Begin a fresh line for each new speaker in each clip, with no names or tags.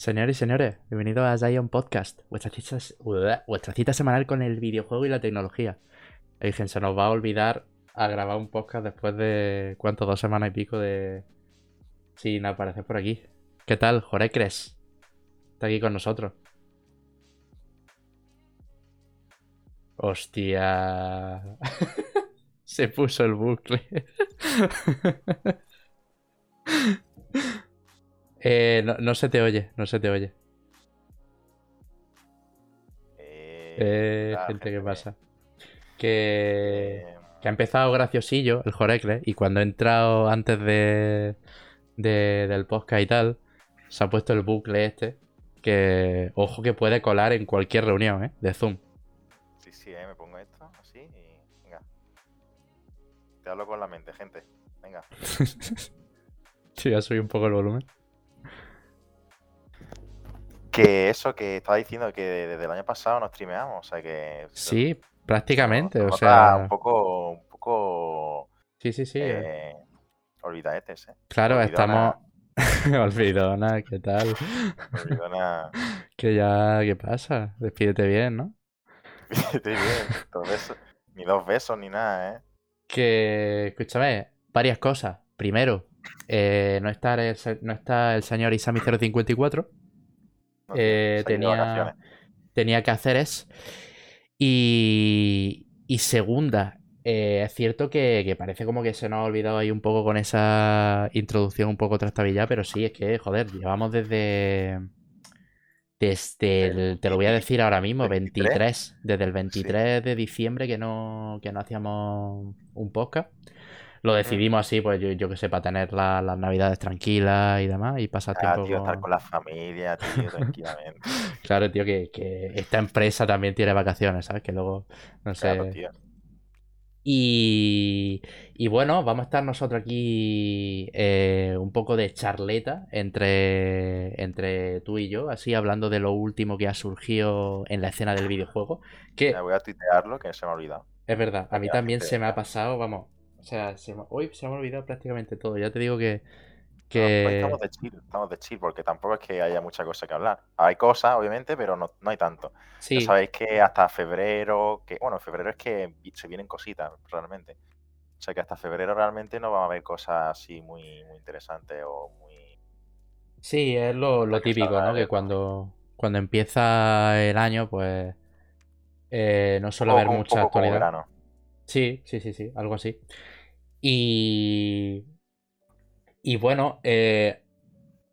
Señores y señores, bienvenidos a Zion Podcast, vuestra cita, vuestra cita semanal con el videojuego y la tecnología. Dije, se nos va a olvidar a grabar un podcast después de, ¿cuánto? Dos semanas y pico de... Sin aparecer por aquí. ¿Qué tal, Jorecres? Está aquí con nosotros. Hostia. se puso el bucle. Eh, no, se te oye, no se te oye.
Eh,
eh gente, ¿qué pasa? Que, que, ha empezado graciosillo el Jorecle y cuando he entrado antes de, del podcast y tal, se ha puesto el bucle este que, ojo, que puede colar en cualquier reunión, ¿eh? De Zoom.
Sí, sí, ¿eh? me pongo esto así y venga. Te hablo con la mente, gente. Venga.
sí, ya soy un poco el volumen.
Que eso que estaba diciendo que desde el año pasado no streameamos, o sea que.
Sí, prácticamente, o sea.
Un poco. Un poco.
Sí, sí, sí.
Eh, olvidaetes, ¿eh?
Claro, estamos. Olvidona, ¿qué tal?
Olvidona.
que ya, ¿qué pasa? Despídete bien, ¿no?
Despídete bien. ni dos besos ni nada, ¿eh?
Que, escúchame, varias cosas. Primero, eh, no, está el, no está el señor Isami054 eh, tenía, tenía que hacer es. Y, y segunda, eh, es cierto que, parece como que se nos ha olvidado ahí un poco con esa introducción un poco trastabillada, pero sí, es que, joder, llevamos desde. Desde el, te lo voy a decir ahora mismo, 23, desde el 23 de diciembre que no, que no hacíamos un podcast. Lo decidimos así, pues yo, yo que sé, para tener las navidades tranquilas y demás y pasar
ah,
tiempo
tío, estar con la familia, tío, tranquilamente.
claro, tío, que, que, esta empresa también tiene vacaciones, ¿sabes? Que luego, no sé...
Claro, tío.
Y, y, bueno, vamos a estar nosotros aquí eh, un poco de charleta entre, entre tú y yo, así hablando de lo último que ha surgido en la escena del videojuego. Que,
me voy a tuitearlo, que se me ha olvidado.
Es verdad, a mí también se me ha pasado, vamos, o sea, hoy se me ha olvidado prácticamente todo. Ya te digo que.
Pues estamos de chill, estamos de chill, porque tampoco es que haya mucha cosa que hablar. Hay cosas, obviamente, pero no, hay tanto. Ya sabéis que hasta febrero, que bueno, febrero es que se vienen cositas, realmente. O sea que hasta febrero realmente no va a haber cosas así muy, muy interesantes o muy.
Sí, es lo, típico, ¿no? Que cuando, cuando empieza el año, pues. Eh, no suele haber mucha actualidad. Sí, sí, sí, sí, algo así. Y. Y bueno, eh,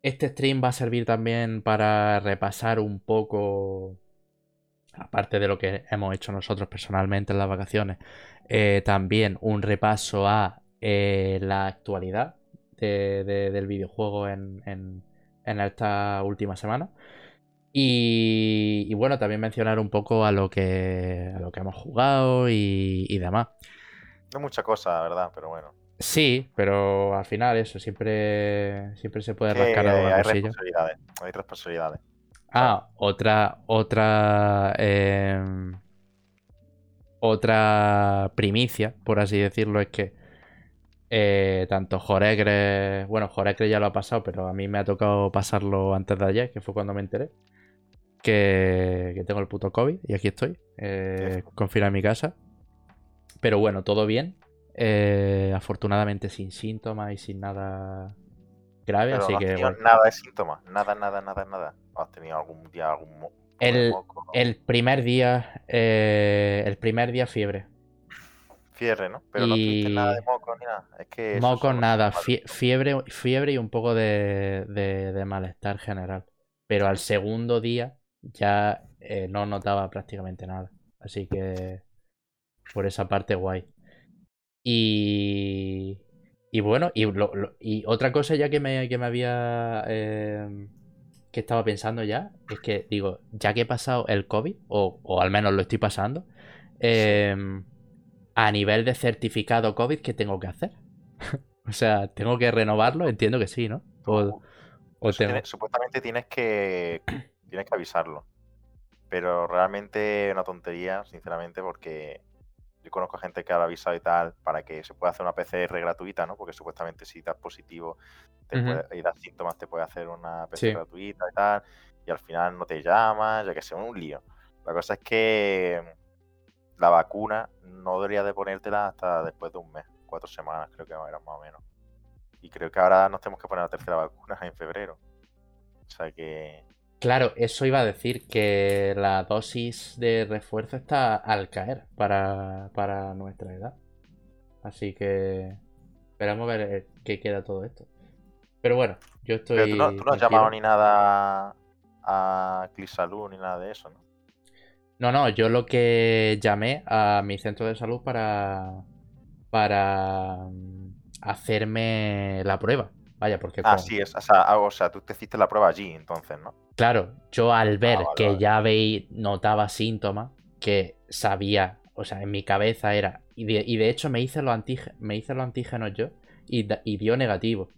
este stream va a servir también para repasar un poco. Aparte de lo que hemos hecho nosotros personalmente en las vacaciones, eh, también un repaso a eh, la actualidad del videojuego en, en, esta última semana. Y, bueno, también mencionar un poco a lo que, a lo que hemos jugado y, demás.
No mucha cosa, verdad, pero bueno.
Sí, pero al final eso, siempre, siempre se puede rascar
alguna hay Responsabilidades, hay responsabilidades.
Ah, otra, otra, em, otra primicia, por así decirlo, es que eh, tanto Joregre, bueno, Joregre ya lo ha pasado, pero a mí me ha tocado pasarlo antes de ayer, que fue cuando me enteré que, tengo el puto COVID y aquí estoy, eh, confinado en mi casa. Pero bueno, todo bien. Eh, afortunadamente sin síntomas y sin nada grave, así que.
nada de síntomas, nada, nada, nada, nada. ¿Has tenido algún día algún
el, el primer día, eh, el primer día fiebre.
Fiebre, ¿no? Pero no tuviste nada de moco ni nada. Es que
moco nada, fiebre, fiebre y un poco de, de malestar general. Pero al segundo día ya eh, no notaba prácticamente nada. Así que por esa parte guay. Y, y bueno, y, y otra cosa ya que me, que me había... Em, que estaba pensando ya, es que digo, ya que he pasado el COVID, o, o al menos lo estoy pasando, em, a nivel de certificado COVID, ¿qué tengo que hacer? o sea, ¿tengo que renovarlo? Entiendo que sí, ¿no? O,
supuestamente tienes que tienes que avisarlo. Pero realmente una tontería, sinceramente, porque Yo conozco gente que ha avisado y tal para que se pueda hacer una PCR gratuita, ¿no? Porque supuestamente si das positivo y das síntomas te puede hacer una PCR gratuita y tal. Y al final no te llamas, ya que sea un lío. La cosa es que la vacuna no debería de ponértela hasta después de un mes, cuatro semanas creo que era más o menos. Y creo que ahora nos tenemos que poner la tercera vacuna en febrero. O sea que...
Claro, eso iba a decir que la dosis de refuerzo está al caer para, nuestra edad. Así que esperamos a ver eh, qué queda todo esto. Pero bueno, yo estoy.
tú no, has llamado ni nada a Clisalud ni nada de eso, ¿no?
No, no, yo lo que llamé a mi centro de salud para. para mm, hacerme la prueba. Vaya, porque.
Ah, sí, es, ah, o, sea, tú te hiciste la prueba allí, entonces, ¿no?
Claro, yo al ah, ver que ya veis, notaba síntomas, que sabía, o sea, en mi cabeza era. Y de, hecho me hice, los antígenos, me hice los antígenos yo y, y dio negativo.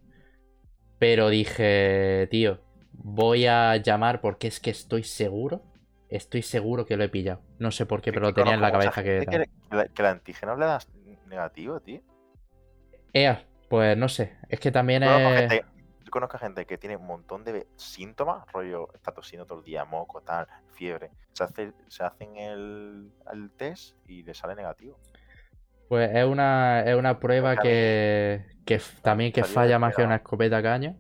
Pero dije, tío, voy a llamar porque es que estoy seguro Estoy seguro que lo he pillado. No sé por qué, pero lo tenía en la cabeza que,
que, que, el antígeno le das negativo, tío.
Ea, pues no sé. Es que también
es. yo conozco gente que tiene un montón de síntomas, rollo, está tosiendo todo el día, moco, tal, fiebre. Se, hace, se hacen el, test y le sale negativo.
Pues es una, es una prueba que, que también que falla más que una escopeta caña.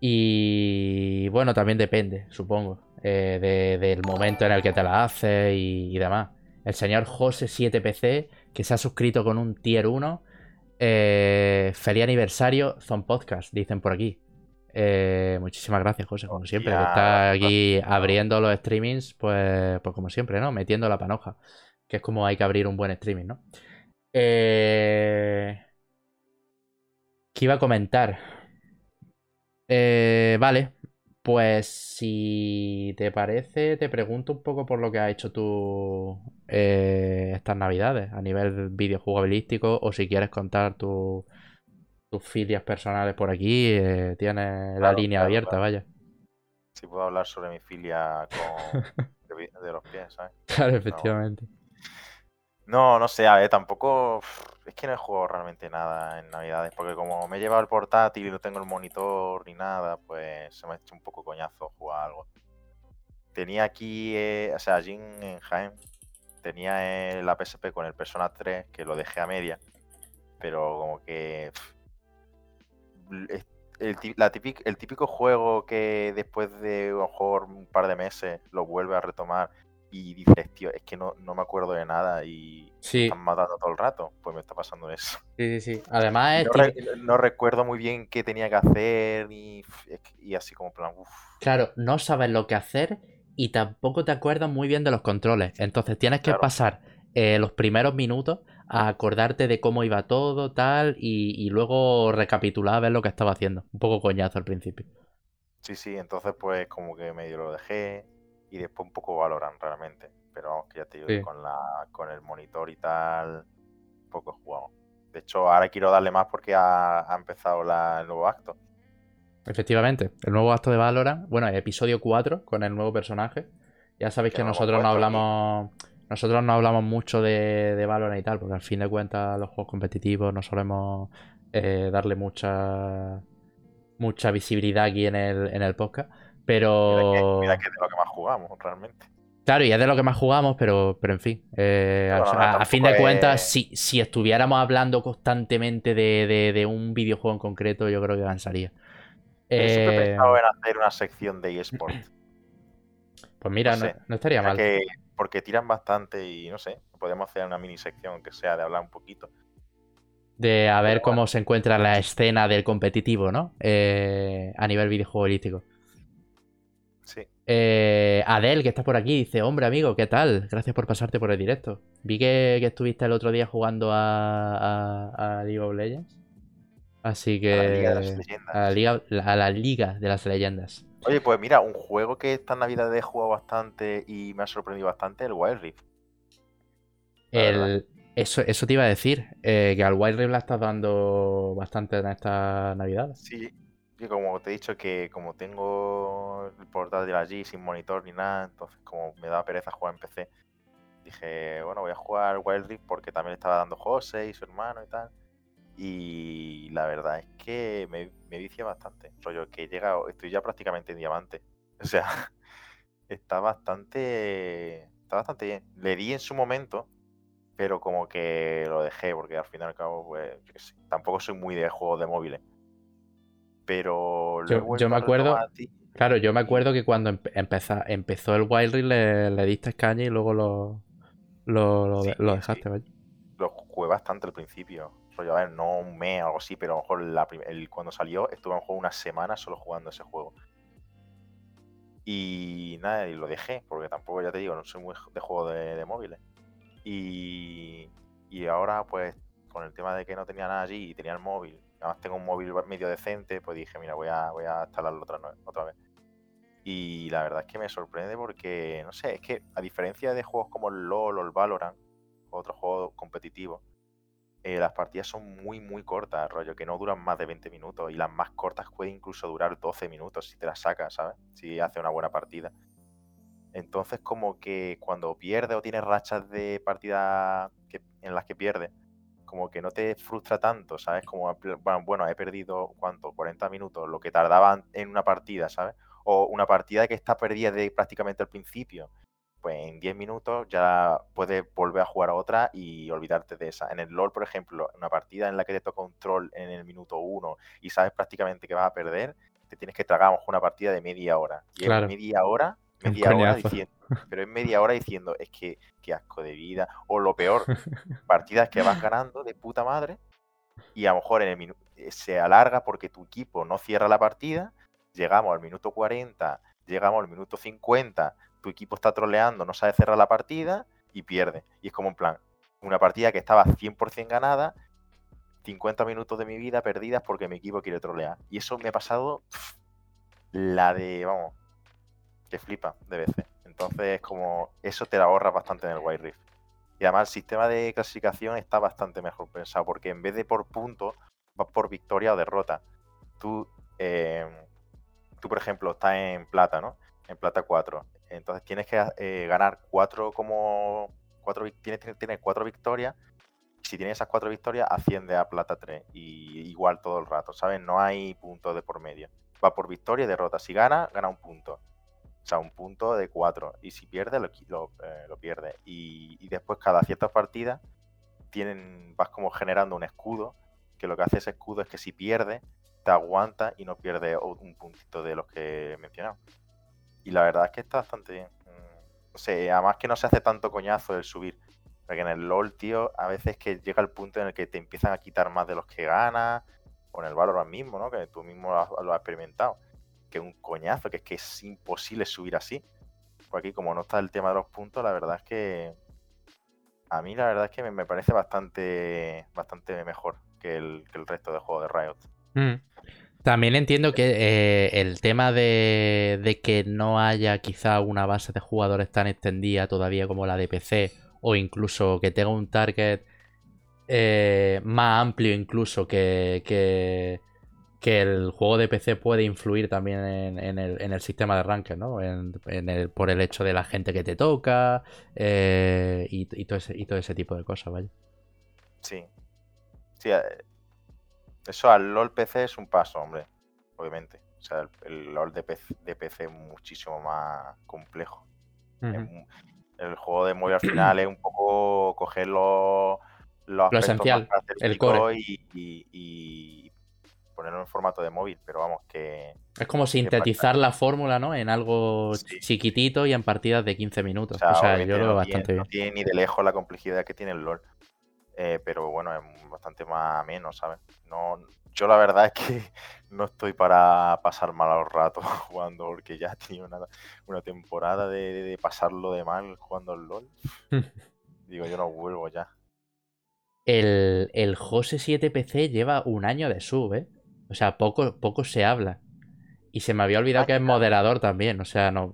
Y bueno, también depende, supongo. Eh, del momento en el que te la haces y, demás. El señor José 7PC, que se ha suscrito con un tier 1. Eh, feliz aniversario, Zon Podcast, dicen por aquí. Eh, muchísimas gracias, José, como siempre. está aquí abriendo los streamings, pues, pues como siempre, ¿no? Metiendo la panoja. Que es como hay que abrir un buen streaming, ¿no? ¿Qué iba a comentar? vale, pues si te parece, te pregunto un poco por lo que has hecho tú eh, estas navidades a nivel videojugabilístico o si quieres contar tus filias personales por aquí, eh, tienes la línea abierta, vaya.
Si puedo hablar sobre mi filia con... de, los pies, ¿sabes?
Claro, efectivamente.
No, no sé, a ver, tampoco. Es que no he jugado realmente nada en Navidades, porque como me he llevado el portátil y no tengo el monitor ni nada, pues se me ha hecho un poco coñazo jugar algo. Tenía aquí, eh, o sea, allí en Jaén, tenía la PSP con el Persona 3, que lo dejé a media, pero como que. el, típico, el típico juego que después de a lo mejor un par de meses lo vuelve a retomar y dices, tío, es que no, me acuerdo de nada y me están matando todo el rato, pues me está pasando eso.
Sí, sí, sí. Además
no, recuerdo muy bien qué tenía que hacer y, y así como plan,
Claro, no sabes lo que hacer y tampoco te acuerdas muy bien de los controles. Entonces tienes que pasar eh, los primeros minutos a acordarte de cómo iba todo, tal, y, y luego recapitular a ver lo que estaba haciendo. Un poco coñazo al principio.
Sí, sí, entonces pues como que medio lo dejé y después un poco valoran realmente. Pero vamos, que ya te digo, con, la, con el monitor y tal, poco he jugado. De hecho, ahora quiero darle más porque ha, empezado el nuevo acto.
Efectivamente, el nuevo acto de Valorant, bueno, episodio 4 con el nuevo personaje. Ya sabéis que nosotros no hablamos nosotros no hablamos mucho de, de, Valorant y tal, porque al fin de cuentas los juegos competitivos no solemos eh, darle mucha mucha visibilidad aquí en el, en el podcast. Pero.
Mira que, es de lo que más jugamos, realmente.
Claro, y es de lo que más jugamos, pero, pero en fin. Eh, a, fin de cuentas, si, si, estuviéramos hablando constantemente de, un videojuego en concreto, yo creo que
siempre he pensado en hacer una sección de eSport.
Pues mira, no, estaría mal.
porque tiran bastante y no sé, podemos hacer una mini sección que sea de hablar un poquito.
De a ver cómo se encuentra la escena del competitivo, ¿no? Eh, a nivel videojuegolístico. Eh, Adel, que está por aquí, dice: Hombre, amigo, ¿qué tal? Gracias por pasarte por el directo. Vi que, estuviste el otro día jugando a, League of Legends. Así que. A la Liga de las Leyendas. A la Liga, de las Leyendas.
Oye, pues mira, un juego que esta Navidad he jugado bastante y me ha sorprendido bastante, el Wild Rift.
El, eso, eso te iba a decir, eh, que al Wild Rift la estás dando bastante en esta Navidad.
Sí, como te he dicho que como tengo el portátil allí sin monitor ni nada, entonces como me da pereza jugar en PC, Dije, bueno, voy a jugar Wild Rift porque también estaba dando José y su hermano y tal. Y la verdad es que me, me vicia bastante. Rollo, que he llegado, estoy ya prácticamente en diamante. O sea, está bastante. Está bastante bien. Le di en su momento, pero como que lo dejé, porque al fin y al cabo, pues, yo sé, tampoco soy muy de juegos de móviles. Pero
yo, me acuerdo. Claro, yo me acuerdo que cuando empezó el Wild Rift le, le, diste caña y luego lo, lo, lo, dejaste,
Lo jugué bastante al principio. A ver, no un mes o algo así, pero a lo mejor cuando salió estuve en juego una semana solo jugando ese juego. Y nada, y lo dejé, porque tampoco, ya te digo, no soy muy de juego de, móviles. Y, y ahora, pues, con el tema de que no tenía nada allí y tenía el móvil, además tengo un móvil medio decente, pues dije, mira, voy a, voy a instalarlo otra, otra vez. Y la verdad es que me sorprende porque, no sé, es que a diferencia de juegos como el LOL o el Valorant, otros juegos competitivos, eh, las partidas son muy, muy cortas, rollo, que no duran más de 20 minutos y las más cortas pueden incluso durar 12 minutos si te las sacas, ¿sabes? Si hace una buena partida. Entonces, como que cuando pierdes o tienes rachas de partida en las que pierdes, como que no te frustra tanto, ¿sabes? Como, bueno, he perdido, ¿cuánto? 40 minutos, lo que tardaban en una partida, ¿sabes? O una partida que está perdida de prácticamente al principio pues en 10 minutos ya puedes volver a jugar a otra y olvidarte de esa. En el LOL, por ejemplo, una partida en la que te toca un troll en el minuto 1 y sabes prácticamente que vas a perder, te tienes que tragar una partida de media hora. Y en media hora, media hora diciendo, pero en media hora diciendo, es que qué asco de vida. O lo peor, partidas que vas ganando de puta madre y a lo mejor en el minuto eh, se alarga porque tu equipo no cierra la partida, llegamos al minuto 40, llegamos al minuto 50, tu equipo está troleando, no sabe cerrar la partida y pierde. Y es como un plan, una partida que estaba 100% ganada, 50 minutos de mi vida perdidas porque mi equipo quiere trolear. Y eso me ha pasado la de, vamos, que flipa de veces. Entonces, como eso te la ahorra bastante en el White Rift. Y además el sistema de clasificación está bastante mejor pensado, porque en vez de por puntos, vas por victoria o derrota. Tú, eh, tú por ejemplo, estás en plata, ¿no? En plata 4. Entonces tienes que eh, ganar cuatro como. Cuatro, tienes que cuatro victorias. Si tienes esas cuatro victorias, asciende a plata 3. Y igual todo el rato, ¿sabes? No hay puntos de por medio. Va por victoria y derrota. Si gana, gana un punto. O sea, un punto de cuatro. Y si pierde, lo, eh, pierde. Y, después, cada cierta partida, tienen, vas como generando un escudo. Que lo que hace ese escudo es que si pierde, te aguanta y no pierde un puntito de los que mencionado. Y la verdad es que está bastante bien. Mm, no sé, además que no se hace tanto coñazo el subir. Porque en el LOL, tío, a veces que llega el punto en el que te empiezan a quitar más de los que ganas. O en el Valorant mismo, ¿no? Que tú mismo lo has, experimentado. Que un coñazo, que es que es imposible subir así. Por aquí, como no está el tema de los puntos, la verdad es que. A mí la verdad es que me, parece bastante. bastante mejor que el, resto de juegos de Riot. Mm.
También entiendo que eh, el tema de, que no haya quizá una base de jugadores tan extendida todavía como la de PC, o incluso que tenga un target eh, más amplio incluso que, que, el juego de PC puede influir también en, el, sistema de ranked, ¿no? En, el, por el hecho de la gente que te toca eh, y, todo ese, y todo ese tipo de cosas, ¿vale?
Sí. Sí, eso al LOL PC es un paso, hombre, obviamente. O sea, el, LOL de PC, de PC, es muchísimo más complejo. el juego de móvil al final es un poco coger los,
lo esencial, el core.
Y, ponerlo en formato de móvil, pero vamos, que...
Es como sintetizar la fórmula, ¿no? En algo chiquitito y en partidas de 15 minutos. O sea, yo lo veo bastante bien. No
tiene ni de lejos la complejidad que tiene el LOL. Eh, pero bueno, es bastante más menos, ¿sabes? No, yo la verdad es que no estoy para pasar malos ratos jugando, porque ya he tenido una, una temporada de, pasarlo de mal jugando al LOL. Digo, yo no vuelvo ya.
El, el Jose 7 PC lleva un año de sub, ¿eh? O sea, poco, poco se habla. Y se me había olvidado que es moderador también, o sea, no.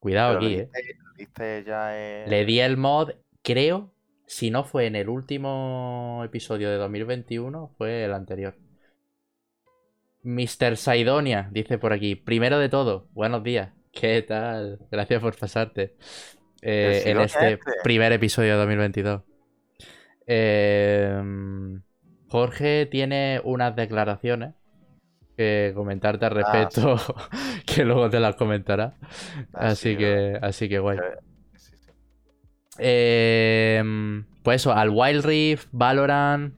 Cuidado aquí, ¿eh? Le di el mod, creo, si no fue en el último episodio de 2021, fue el anterior. Mr. Saidonia, dice por aquí. Primero de todo, buenos días. ¿Qué tal? Gracias por pasarte. eh, en este, este primer episodio de 2022. Em, Jorge tiene unas declaraciones que comentarte al ah, respecto, que luego te las comentará. Ah, así que, así que guay. Em, pues eso, al Wild Rift, Valorant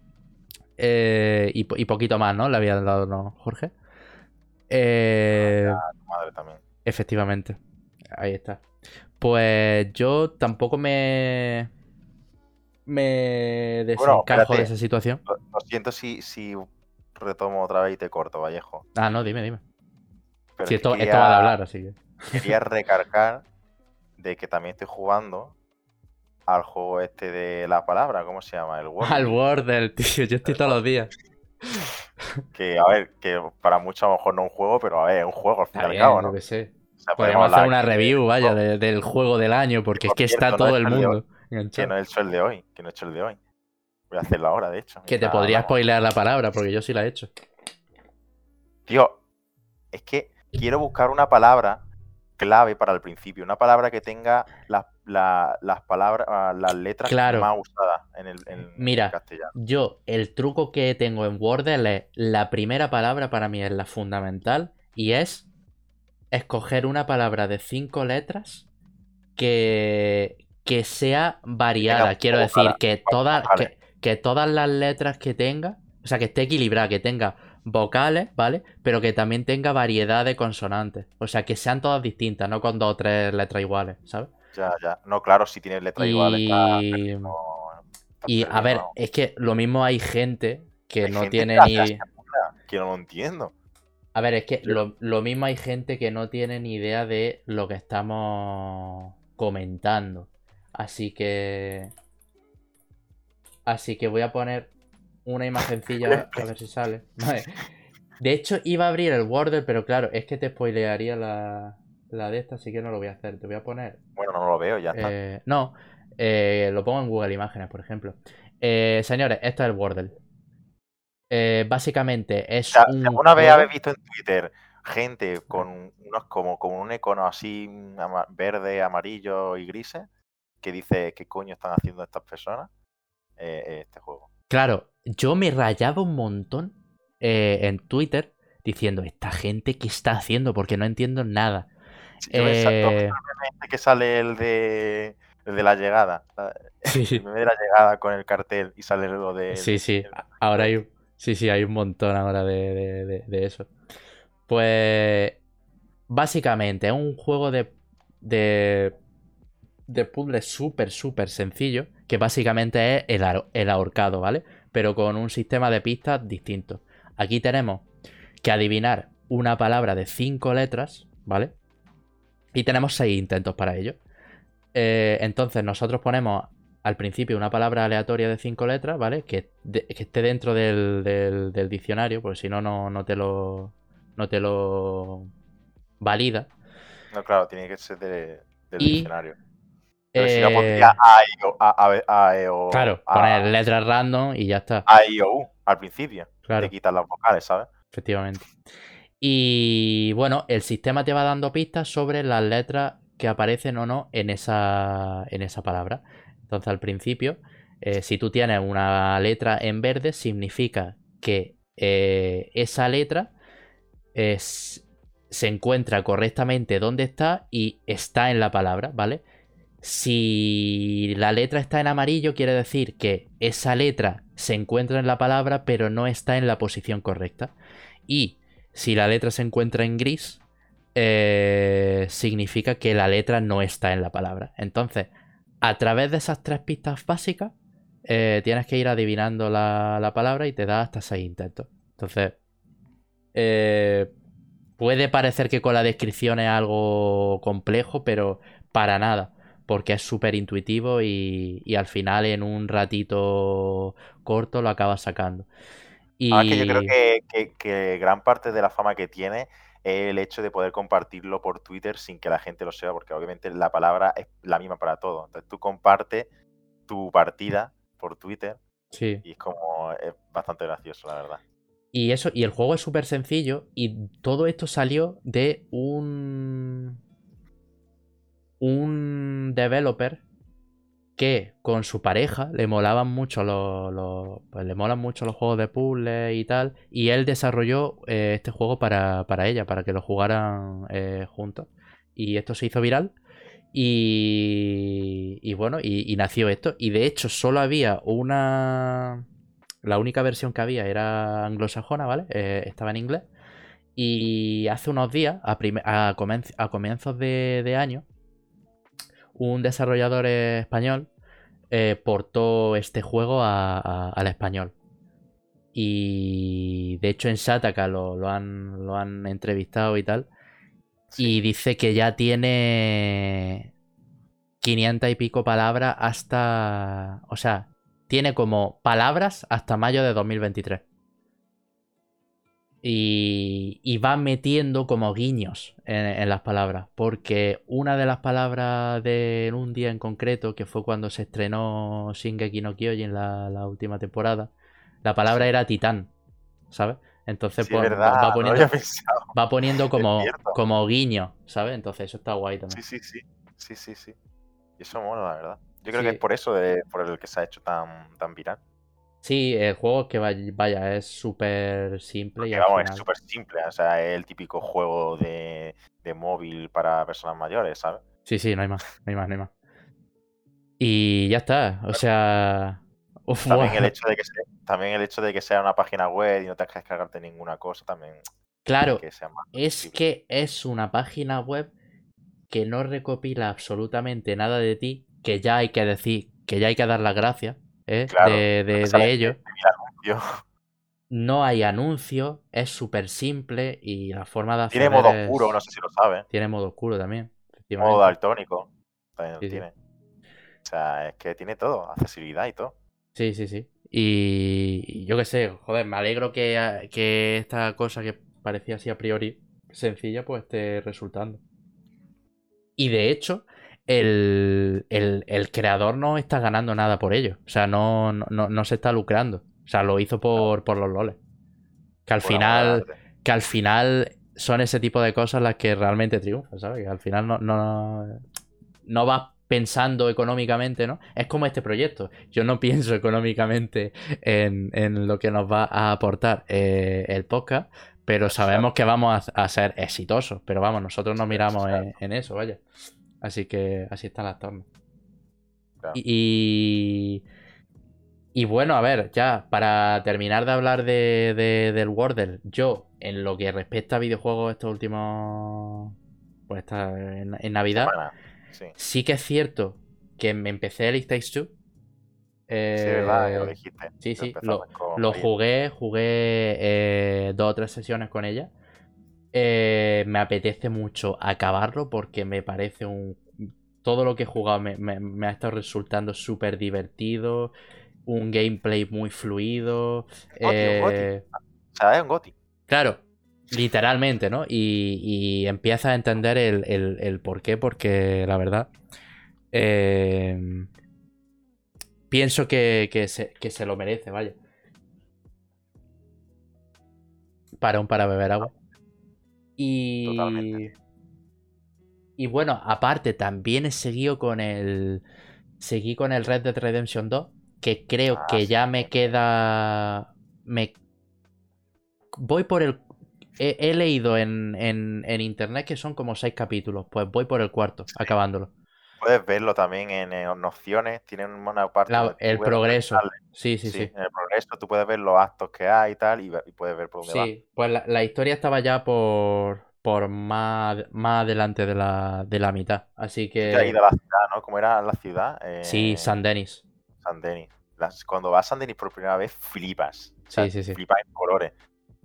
eh, y, poquito más, ¿no? Le había dado, ¿no, Jorge? Eh, madre también. Efectivamente. Ahí está. Pues yo tampoco me. Me desencajo de esa situación.
Lo, siento si, si retomo otra vez y te corto, Vallejo.
Ah, no, dime, dime. si esto, va a hablar, así que.
Quería recargar de que también estoy jugando al juego este de la palabra, ¿cómo se llama? El
Wordle. Al Wordle, tío, yo estoy todos los días.
que, a ver, que para muchos a lo mejor no un juego, pero a ver, es un juego al fin y al cabo, ¿no?
Que sé. Podemos hacer una review, vaya, del juego del año, porque es que está todo el mundo.
Que no he hecho el de hoy, que no he hecho el de hoy. Voy a hacerlo ahora, de hecho.
Que te podría spoilear la palabra, porque yo sí la he hecho.
Tío, es que quiero buscar una palabra clave para el principio, una palabra que tenga las palabras, ah, las letras más usadas en el en
Mira, Yo, el truco que tengo en Wordle es la primera palabra para mí es la fundamental y es escoger una palabra de cinco letras que, que sea variada. Quiero decir, que todas, que, todas las letras que tenga, o sea, que esté equilibrada, que tenga vocales, ¿vale? Pero que también tenga variedad de consonantes. O sea, que sean todas distintas, no con dos o tres letras iguales, ¿sabes?
Ya, ya. No, claro, si tienes letras iguales.
y a ver, es que lo mismo hay gente que no tiene
ni. Que no lo entiendo.
A ver, es que lo, lo, mismo hay gente que no tiene ni idea de lo que estamos comentando. Así que. Así que voy a poner una imagencilla a ver si sale. De hecho, iba a abrir el Wordle, pero claro, es que te spoilearía la, la de esta, así que no lo voy a hacer. Te voy a poner.
Bueno, no lo veo, ya está.
Eh, no, eh, lo pongo en Google Imágenes, por ejemplo. Eh, señores, esto es el Wordle. Básicamente es.
un ¿Alguna vez habéis visto en Twitter gente con unos como, como un icono así verde, amarillo y grises? Que dice qué coño están haciendo estas personas este juego.
Claro, yo me rayaba un montón eh, en Twitter diciendo, esta gente, ¿qué está haciendo? Porque no entiendo nada.
eh... que sale el de, el de la llegada. Sí. El de la llegada con el cartel y sale lo de...
Sí, sí, ahora hay Sí, sí, hay un montón ahora de, eso. Pues básicamente es un juego de, de, de puzzle súper, súper sencillo, que básicamente es el, el ahorcado, ¿vale? Pero con un sistema de pistas distinto. Aquí tenemos que adivinar una palabra de cinco letras, ¿vale? Y tenemos seis intentos para ello. Eh, entonces nosotros ponemos al principio una palabra aleatoria de cinco letras, ¿vale? Que, esté dentro del, diccionario, porque si no, no te lo. no te lo valida.
No, claro, tiene que ser del diccionario. Pero si no pondría A, I, O, A, E, O.
Claro, poner letras random y ya está.
A, I, O, U, al principio. Claro. Te quitas las vocales, ¿sabes?
Efectivamente. Y bueno, el sistema te va dando pistas sobre las letras que aparecen o no en esa, en esa palabra. Entonces al principio, eh, si tú tienes una letra en verde, significa que eh, esa letra se encuentra correctamente donde está y está en la palabra, ¿vale? Si la letra está en amarillo, quiere decir que esa letra se encuentra en la palabra, pero no está en la posición correcta. Y si la letra se encuentra en gris, eh, significa que la letra no está en la palabra. Entonces, a través de esas tres pistas básicas, eh, tienes que ir adivinando la, palabra y te da hasta seis intentos. Entonces, eh, puede parecer que con la descripción es algo complejo, pero para nada, porque es súper intuitivo y, al final en un ratito corto lo acabas sacando.
Y... Ah, que yo creo que gran parte de la fama que tiene el hecho de poder compartirlo por Twitter sin que la gente lo sepa, porque obviamente la palabra es la misma para todos. Entonces tú compartes tu partida por Twitter
sí.
y es como es bastante gracioso, la verdad.
Y eso, y el juego es súper sencillo y todo esto salió de un un developer que con su pareja le molaban mucho los, pues le molan mucho los juegos de puzzle y tal y él desarrolló eh, este juego para, ella para que lo jugaran eh, juntos. Y esto se hizo viral y, y bueno y, nació esto. Y de hecho solo había una la única versión que había era anglosajona vale eh, estaba en inglés. Y hace unos días a, a, comienzos de año un desarrollador español eh, portó este juego al español. Y de hecho en Sataka lo, han, lo han entrevistado y tal. Y dice que ya tiene 500 y pico palabras hasta... O sea, tiene como palabras hasta mayo de 2023 y, va metiendo como guiños en, las palabras. Porque una de las palabras de un día en concreto, que fue cuando se estrenó Shingeki no Kyojin la, la última temporada, la palabra era titán, ¿sabes? Entonces pues, va, poniendo, va poniendo como, como guiño, ¿sabes? Entonces eso está guay también.
Sí, sí, sí. Sí, sí, sí. Y eso mola, la verdad. Yo creo que es por eso de, por el que se ha hecho tan, tan viral.
Sí, el juego que vaya, es súper simple. Y
vamos, es súper simple. O sea, es el típico juego de, móvil para personas mayores, ¿sabes?
Sí, sí, no hay más, no hay más, no hay más. Y ya está. O sea.
también, el hecho de que sea, también el hecho de que sea una página web y no tengas que descargarte ninguna cosa también.
Claro, es que es una página web que no recopila absolutamente nada de ti, que ya hay que decir, que ya hay que dar las gracias ¿eh? de, de, ello. No hay anuncio, es súper simple y la forma de
hacer. Tiene modo oscuro, no sé si lo sabes.
Tiene modo oscuro también.
Modo daltónico. También tiene. O sea, es que tiene todo, accesibilidad y todo.
Sí, sí, sí. Y, yo qué sé, joder, me alegro que, que esta cosa que parecía así a priori sencilla, pues esté resultando. Y de hecho, el, creador no está ganando nada por ello. O sea, no, no, se está lucrando. O sea, lo hizo por, por los loles. Que al final. Que al final son ese tipo de cosas las que realmente triunfan, ¿sabes? Que al final no, no, no vas pensando económicamente, ¿no? Es como este proyecto. Yo no pienso económicamente en, lo que nos va a aportar eh, el podcast, pero sabemos que vamos a, ser exitosos. Pero vamos, nosotros nos miramos en eso, vaya. Así que así están las tornas. Y, y bueno, a ver, ya, para terminar de hablar de, del Wordle, yo, en lo que respecta a videojuegos estos últimos. Pues esta, en, Navidad, sí. que es cierto que me empecé el It Takes Two.
sí, verdad, lo dijiste.
Sí, sí, lo, jugué, jugué eh, dos o tres sesiones con ella. Eh, me apetece mucho acabarlo porque me parece un... Todo lo que he jugado me, ha estado resultando súper divertido, un gameplay muy fluido.
Eh... O sea, es un goti.
Claro, literalmente, ¿no? Y, y empiezas a entender el, por qué, porque la verdad... Eh, pienso que, se, que se lo merece, vaya. Para un para beber agua. Y. Y bueno, aparte, también he seguido con el. Seguí con el Red Dead Redemption 2. Que creo ah, que ya me queda. Me. Voy por el. He, leído en, en, internet que son como seis capítulos. Pues voy por el cuarto, acabándolo.
Puedes verlo también en, opciones, tienen una parte.
el progreso. Sí, sí, sí,
En el progreso tú puedes ver los actos que hay y tal, y, puedes ver por dónde
sí, pues la, historia estaba ya por, por más, más adelante de la, de la mitad. Así que.
ahí de la ciudad, ¿no? ¿Cómo era la ciudad?
sí, eh, San Denis.
San Denis. cuando vas a San Denis por primera vez, flipas.
sí, sí, sí.
Flipas en colores.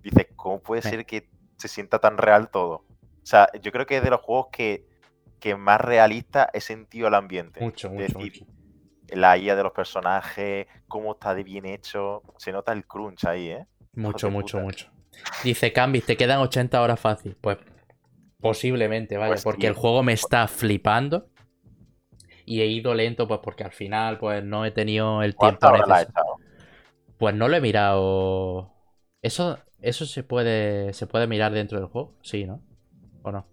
Dices, ¿cómo puede ser que se sienta tan real todo? O sea, yo creo que es de los juegos que que más realista he sentido el ambiente.
Mucho, mucho,
La IA de los personajes, cómo está de bien hecho. Se nota el crunch ahí, ¿eh?
Mucho, mucho, mucho. Dice Cambis, te quedan 80 horas fácil. Pues posiblemente, vaya, pues porque el juego me está flipando. Y he ido lento, pues porque al final, pues no he tenido el tiempo necesario. Pues no lo he mirado. Eso, eso se puede, se puede mirar dentro del juego, sí, ¿no? ¿O no?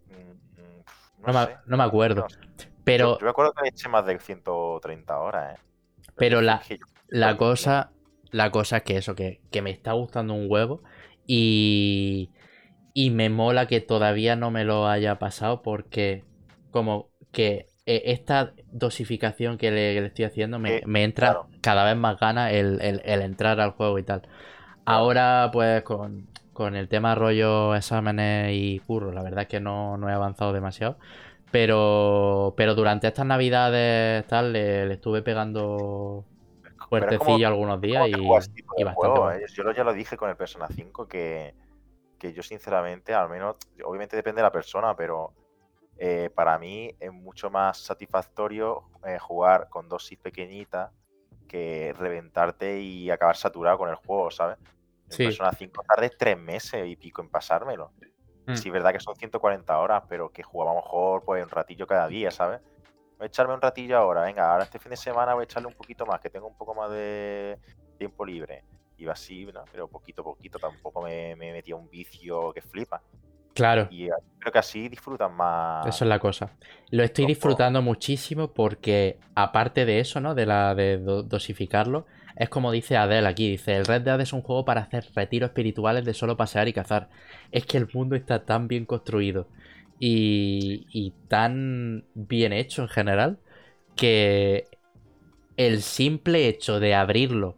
No, me, acuerdo. Pero,
yo, me acuerdo que hecho más de 130 horas, ¿eh?
Pero, la, la cosa, la cosa es que eso, que, que me está gustando un huevo y, y me mola que todavía no me lo haya pasado porque como que e, esta dosificación que le, estoy haciendo me, entra cada vez más ganas el, entrar al juego y tal. Ahora pues con, el tema rollo exámenes y curro, la verdad es que no, no he avanzado demasiado. Pero, pero durante estas navidades tal le, estuve pegando fuertecillo algunos días y, y
bastante. Yo ya lo dije con el Persona 5 que, que yo sinceramente, al menos, obviamente depende de la persona, pero eh, para mí es mucho más satisfactorio eh, jugar con dosis pequeñitas que reventarte y acabar saturado con el juego, ¿sabes? En Persona 5 tarde tres meses y pico en pasármelo. Mm. Sí, es verdad que son 140 horas, pero que jugaba mejor pues un ratillo cada día, ¿sabes? Voy a echarme un ratillo ahora, venga, ahora este fin de semana voy a echarle un poquito más, que tengo un poco más de tiempo libre. Iba así, ¿no? pero poquito a poquito, tampoco me, me metía un vicio que flipa.
Claro.
Y creo que así disfrutan más.
Eso es la cosa. Lo estoy disfrutando muchísimo porque, aparte de eso, ¿no? De la de dosificarlo, es como dice Adele aquí, dice, el Red Dead es un juego para hacer retiros espirituales de solo pasear y cazar. Es que el mundo está tan bien construido y, tan bien hecho en general que el simple hecho de abrirlo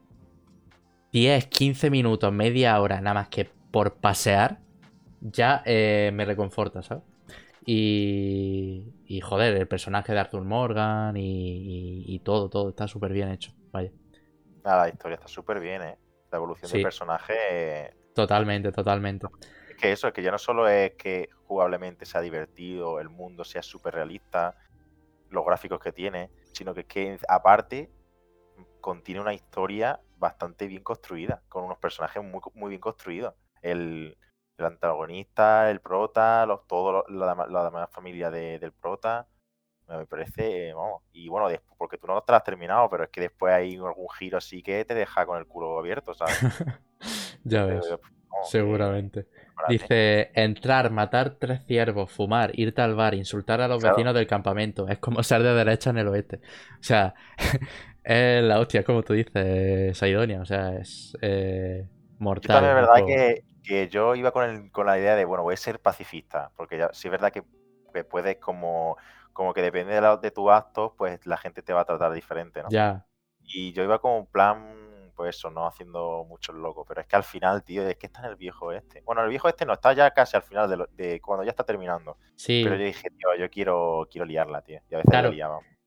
10, 15 minutos, media hora, nada más que por pasear, ya eh, me reconforta, ¿sabes? Y, y joder, el personaje de Arthur Morgan y todo, todo está súper bien hecho. Vaya.
Ah, la historia está súper bien, ¿eh? La evolución del personaje.
Totalmente, totalmente.
Es que eso, es que ya no solo es que jugablemente sea divertido, el mundo sea súper realista, los gráficos que tiene, sino que, es que aparte contiene una historia bastante bien construida, con unos personajes muy, muy bien construidos. El, antagonista, el prota, los, todo la, demás familia del prota me parece, vamos, y bueno, después, porque tú no te lo has terminado, pero es que después hay algún giro así que te deja con el culo abierto, ¿sabes?
ya ves, seguramente. Dice, entrar, matar tres ciervos, fumar, irte al bar, insultar a los vecinos del campamento. Es como ser de derecha en el oeste. O sea, es la hostia, como tú dices, Saidonia. O sea, es eh, mortal. Yo
también es verdad que, que, yo iba con, el, con la idea de, bueno, voy a ser pacifista. Porque ya, sí es verdad que puedes como como que depende de, de tus actos, pues la gente te va a tratar diferente, ¿no?
Ya.
Y yo iba como un plan, pues eso, no haciendo mucho loco, pero es que al final, tío, es que está en el viejo este. Bueno, el viejo este no, está ya casi al final de, de cuando ya está terminando.
Sí.
Pero yo dije, tío, yo quiero, quiero liarla, tío. Y a veces
claro.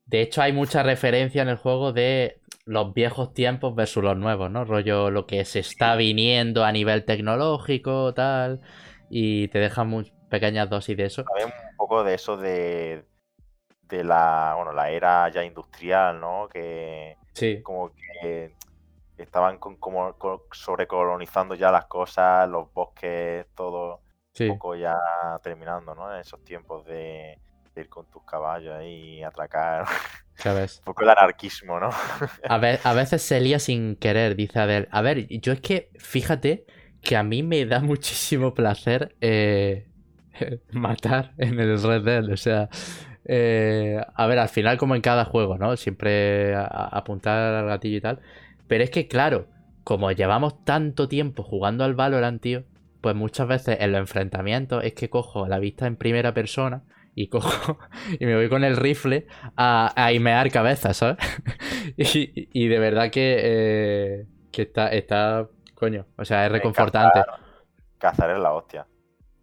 De hecho, hay mucha referencia en el juego de los viejos tiempos versus los nuevos, ¿no? Rollo lo que se está viniendo a nivel tecnológico, tal. Y te deja muy pequeñas dosis de eso.
También un poco de eso de, de la, bueno, la era ya industrial, ¿no? Que
sí.
como que estaban con, como sobrecolonizando ya las cosas, los bosques, todo un poco ya terminando, ¿no? En esos tiempos de, ir con tus caballos y atracar.
¿Sabes?
un poco el anarquismo, ¿no?
a, a veces se lía sin querer, dice Adel. A ver, yo es que, fíjate que a mí me da muchísimo placer eh, matar en el Red Dead, o sea, eh, a ver, al final, como en cada juego, ¿no? Siempre apuntar al gatillo y tal. Pero es que, claro, como llevamos tanto tiempo jugando al Valorant, tío, pues muchas veces en los enfrentamientos es que cojo la vista en primera persona y cojo y me voy con el rifle a, a imear cabezas, ¿sabes? y, de verdad que, eh, que está, está, coño, o sea, es reconfortante.
Cazar es la hostia.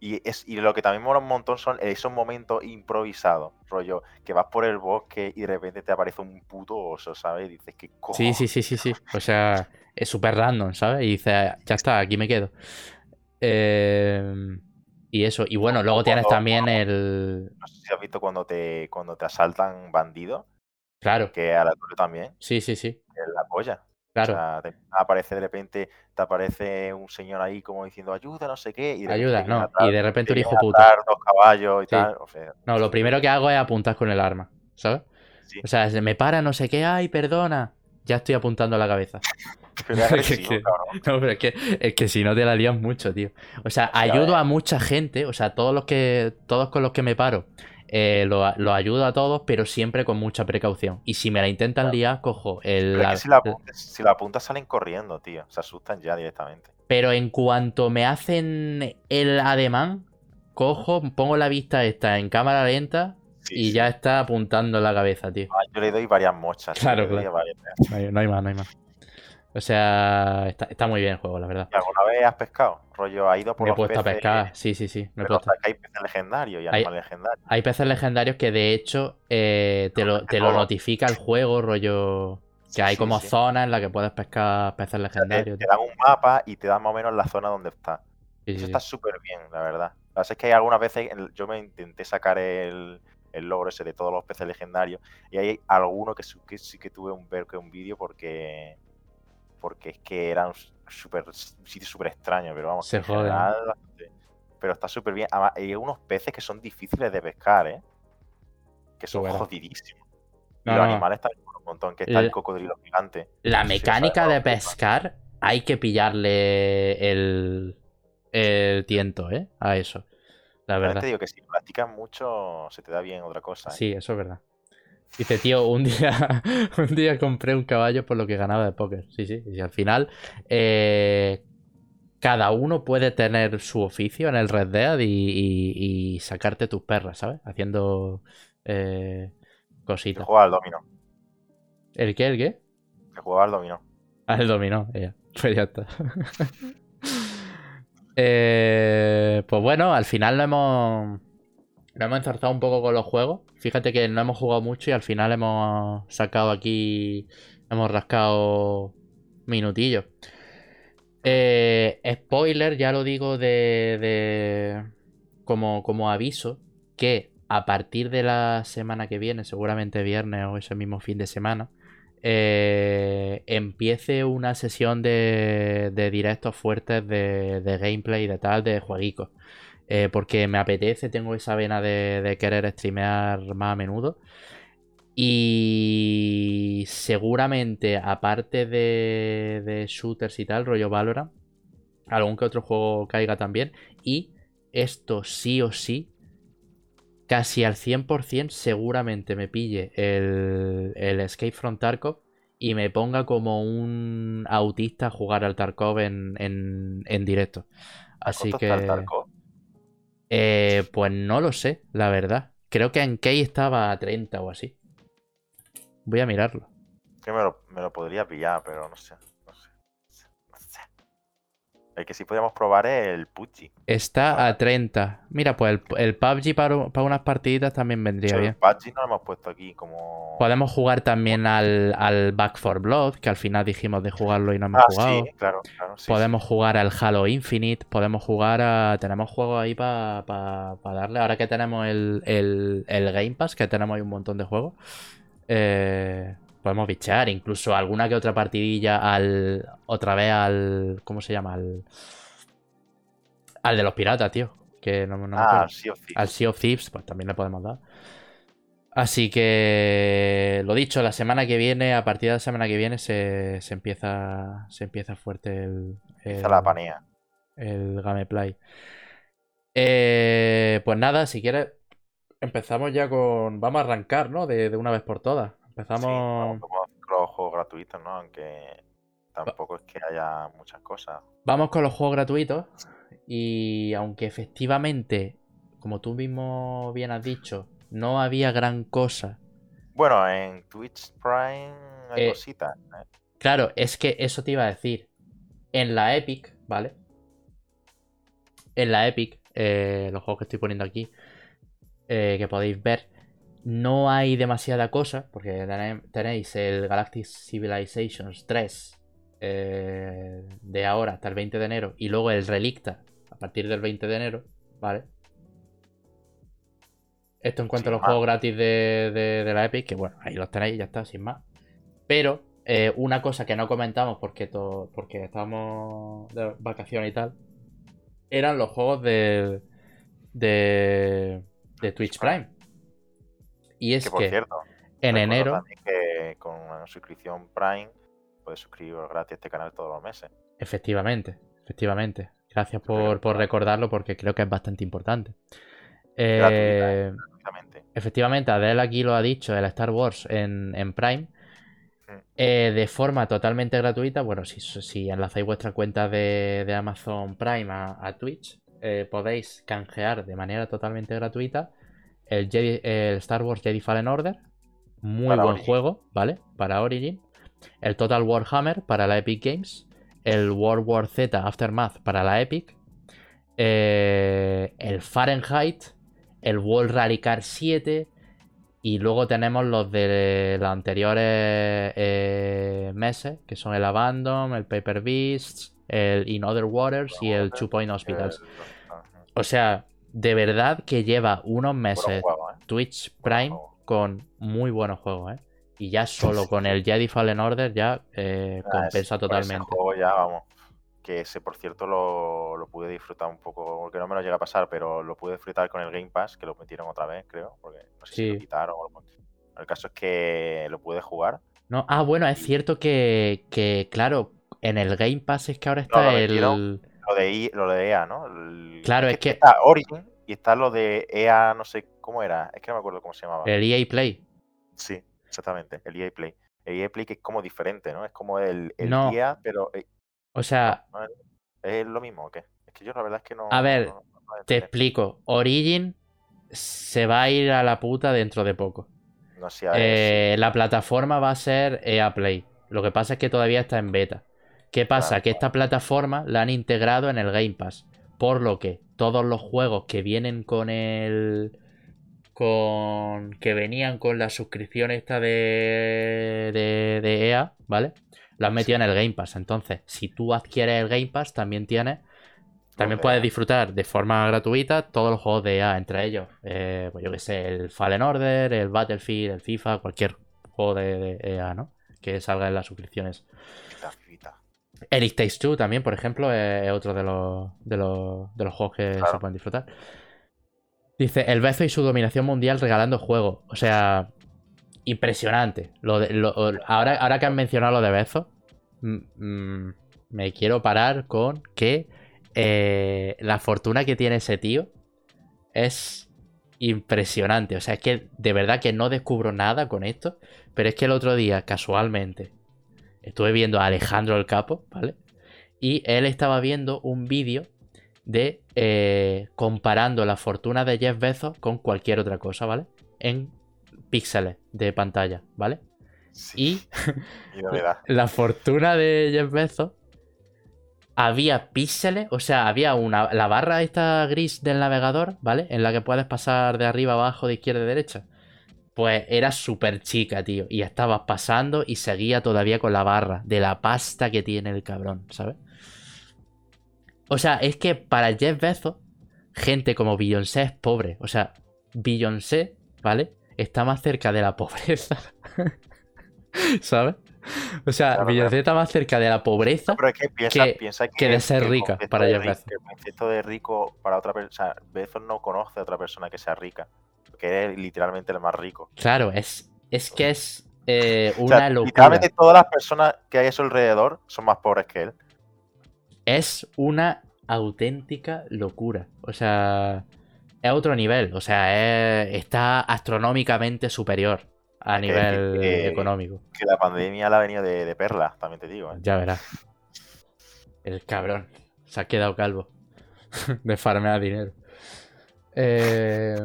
Y, es, y lo que también mola un montón son esos momentos improvisados, rollo, que vas por el bosque y de repente te aparece un puto oso, ¿sabes? Y dices, que cojo?
Sí, sí, sí, sí, sí. O sea, es súper random, ¿sabes? Y dices, ya está, aquí me quedo. Em, y eso, y bueno, luego tienes también el.
No sé si has visto cuando te, cuando te asaltan bandidos.
Claro.
Que a la tuya también.
Sí, sí, sí.
Es la polla.
Claro.
O sea, te aparece de repente, te aparece un señor ahí como diciendo ayuda, no sé qué.
Y ayuda, no. y de repente un hijo puta.
dos caballos y tal.
no, lo primero que hago es apuntar con el arma, ¿sabes? O sea, se me para, no sé qué, ay, perdona. Ya estoy apuntando a la cabeza. no, pero es que, es que si no te la lías mucho, tío. O sea, ayudo a mucha gente, o sea, todos los que. Todos con los que me paro. Eh, lo, lo, ayudo a todos, pero siempre con mucha precaución. Y si me la intentan liar, cojo el.
si, la apuntas, si la apuntas salen corriendo, tío. Se asustan ya directamente.
Pero en cuanto me hacen el ademán, cojo, pongo la vista esta en cámara lenta y ya está apuntando en la cabeza, tío.
Ah, yo le doy varias mochas.
Claro, claro. No, hay, más, no hay más. O sea, está, muy bien el juego, la verdad.
¿Y alguna vez has pescado? Rollo, ha ido por
me he puesto a pescar, sí, sí, sí.
Me he puesto. hay peces legendarios y animales legendarios.
Hay peces legendarios que de hecho eh, te, lo, te lo notifica el juego, rollo. Que hay como zonas en las que puedes pescar peces legendarios.
te, dan un mapa y te dan más o menos la zona donde está. Eso está súper bien, la verdad. Lo que es que hay algunas veces, yo me intenté sacar el, el logro ese de todos los peces legendarios. Y hay alguno que, sí que tuve un ver que un vídeo porque porque es que era un, super, sitio súper extraño, pero vamos,
Se
pero está súper bien. hay unos peces que son difíciles de pescar, ¿eh? Que son jodidísimos. y los animales están un montón, que está el, cocodrilo gigante.
La mecánica de pescar hay que pillarle el, el tiento, ¿eh? A eso. La verdad.
Te digo que si practicas mucho, se te da bien otra cosa. ¿eh?
Sí, eso es verdad. Dice, tío, un día, un día compré un caballo por lo que ganaba de póker. Sí, sí. Y al final, eh, cada uno puede tener su oficio en el Red Dead y, sacarte tus perras, ¿sabes? Haciendo eh, cositas.
Juega al dominó.
¿El qué? ¿El qué?
Que juega al dominó.
Ah, el dominó, ya. Pues ya está. Eh, pues bueno, al final lo hemos. Lo hemos enzarzado un poco con los juegos. Fíjate que no hemos jugado mucho y al final hemos sacado aquí. Hemos rascado minutillos. Eh, spoiler, ya lo digo de. de como, como aviso. Que a partir de la semana que viene, seguramente viernes o ese mismo fin de semana eh, empiece una sesión de, directos fuertes de, gameplay y de tal, de jueguicos. Eh, porque me apetece, tengo esa vena de, querer streamear más a menudo. Y seguramente, aparte de, de, shooters y tal, rollo Valorant, algún que otro juego caiga también. Y esto sí o sí casi al 100% seguramente me pille el, Escape from Tarkov y me ponga como un autista a jugar al Tarkov en, en, directo. Así que... Eh, pues no lo sé, la verdad. Creo que en Key estaba a 30 o así. Voy a mirarlo.
Que me me lo podría pillar, pero no sé. El que sí podríamos probar es el PUBG.
Está a 30. Mira, pues el, PUBG para, unas partiditas también vendría bien.
El PUBG no lo hemos puesto aquí como.
Podemos jugar también al, Back 4 Blood, que al final dijimos de jugarlo y no hemos ah, jugado.
Sí, claro,
podemos jugar al Halo Infinite. Podemos jugar a. Tenemos juegos ahí para darle. Ahora que tenemos el, el, el Game Pass, que tenemos ahí un montón de juegos. Eh, podemos bichear, incluso alguna que otra partidilla al. Otra vez al. ¿Cómo se llama? Al. Al de los piratas, tío. Que no, no
ah,
Al Sea of Thieves, pues también le podemos dar. Así que. Lo dicho, la semana que viene, a partir de la semana que viene, se, se empieza. Se empieza fuerte el.
el la panía.
El gameplay. Eh, pues nada, si quieres. Empezamos ya con. Vamos a arrancar, ¿no? De, de una vez por todas. Empezamos.
con los juegos gratuitos, ¿no? Aunque tampoco es que haya muchas cosas.
Vamos con los juegos gratuitos. Y aunque efectivamente, como tú mismo bien has dicho, no había gran cosa.
Bueno, en Twitch Prime hay eh, cositas. ¿eh?
Claro, es que eso te iba a decir. En la Epic, ¿vale? En la Epic, eh, los juegos que estoy poniendo aquí, que podéis ver, no hay demasiada cosa, porque tenéis el Galactic Civilizations 3 eh, de ahora hasta el 20 de enero y luego el Relicta a partir del 20 de enero, ¿vale? Esto en cuanto a los juegos gratis de, la Epic, que bueno, ahí los tenéis, ya está, sin más. Pero eh, una cosa que no comentamos porque, porque estábamos de vacaciones y tal, eran los juegos de, de, de Twitch Prime. Y es que, por cierto, en enero.
que con una suscripción Prime puedes suscribir gratis a este canal todos los meses.
Efectivamente, efectivamente. Gracias por, recordarlo porque creo que es bastante importante. Eh, efectivamente, Adele aquí lo ha dicho, el Star Wars en, Prime, eh, de forma totalmente gratuita. Bueno, si, si enlazáis vuestra cuenta de, Amazon Prime a, Twitch, eh, podéis canjear de manera totalmente gratuita el, Star Wars Jedi Fallen Order. Muy buen juego, ¿vale? Para Origin. El Total Warhammer para la Epic Games. El World War Z Aftermath para la Epic. Eh, el Fahrenheit el World Rally Car 7 y luego tenemos los de los anteriores eh, meses, que son el Abandon, el Paper Beasts, el In Other Waters y el Two Point Hospitals. O sea, de verdad que lleva unos meses ¿eh? Twitch Prime con muy buenos juegos, ¿eh? Y ya solo con el Jedi Fallen Order ya eh, compensa totalmente.
ya, vamos que ese por cierto lo, pude disfrutar un poco, porque no me lo llega a pasar, pero lo pude disfrutar con el Game Pass, que lo metieron otra vez, creo, porque no sé si lo quitaron o El caso es que lo pude jugar.
No, ah, bueno, es cierto que, que claro, en el Game Pass es que ahora está el...
Lo de, lo de EA, ¿no?
claro, es, que...
Está Origin y está lo de EA, no sé cómo era, es que no me acuerdo cómo se llamaba.
El EA Play.
Sí, exactamente, el EA Play. El EA Play que es como diferente, ¿no? Es como el, el EA, pero eh,
o sea.
¿Es lo mismo o qué? Es que yo la verdad es que no.
A ver, te explico. Origin se va a ir a la puta dentro de poco. No sé, eh, la plataforma va a ser EA Play. Lo que pasa es que todavía está en beta. ¿Qué pasa? que esta plataforma la han integrado en el Game Pass. Por lo que todos los juegos que vienen con el. con. que venían con la suscripción esta de. de, de EA, ¿vale? lo has metido en el Game Pass. Entonces, si tú adquieres el Game Pass, también tienes. También puedes disfrutar de forma gratuita todos los juegos de EA, entre ellos, eh, pues yo que sé, el Fallen Order, el Battlefield, el FIFA, cualquier juego de, EA, ¿no? Que salga en las suscripciones. It Takes Two también, por ejemplo, es otro de los, de los, de los juegos que se pueden disfrutar. Dice, el Bezo y su dominación mundial regalando juegos. O sea, impresionante. Lo ahora, ahora que han mencionado lo de Bezo, me quiero parar con que eh, la fortuna que tiene ese tío es impresionante. O sea, es que de verdad que no descubro nada con esto. Pero es que el otro día, casualmente, estuve viendo a Alejandro el Capo, ¿vale? Y él estaba viendo un vídeo de eh, comparando la fortuna de Jeff Bezos con cualquier otra cosa, ¿vale? En píxeles de pantalla, ¿vale? Y, la fortuna de Jeff Bezos había píxeles, o sea, había una la barra esta gris del navegador, ¿vale? En la que puedes pasar de arriba abajo, de izquierda a derecha. Pues era súper chica, tío. Y estabas pasando y seguía todavía con la barra de la pasta que tiene el cabrón, ¿sabes? O sea, es que para Jeff Bezos, gente como Beyoncé es pobre. O sea, Beyoncé, ¿vale? Está más cerca de la pobreza ¿Sabes? O sea, Beyoncé está más cerca de la pobreza que, de ser rica para
ella. El concepto de rico para otra persona. Bezos no conoce a otra persona que sea rica. Que es literalmente el más rico.
Claro, es, es que es eh, una locura.
Literalmente todas las personas que hay a su alrededor son más pobres que él.
Es una auténtica locura. O sea, es otro nivel. O sea, está astronómicamente superior a nivel económico.
Que la pandemia la ha venido de, perla, también te digo. ¿eh?
Ya verás. El cabrón. Se ha quedado calvo. de farmear dinero. Eh,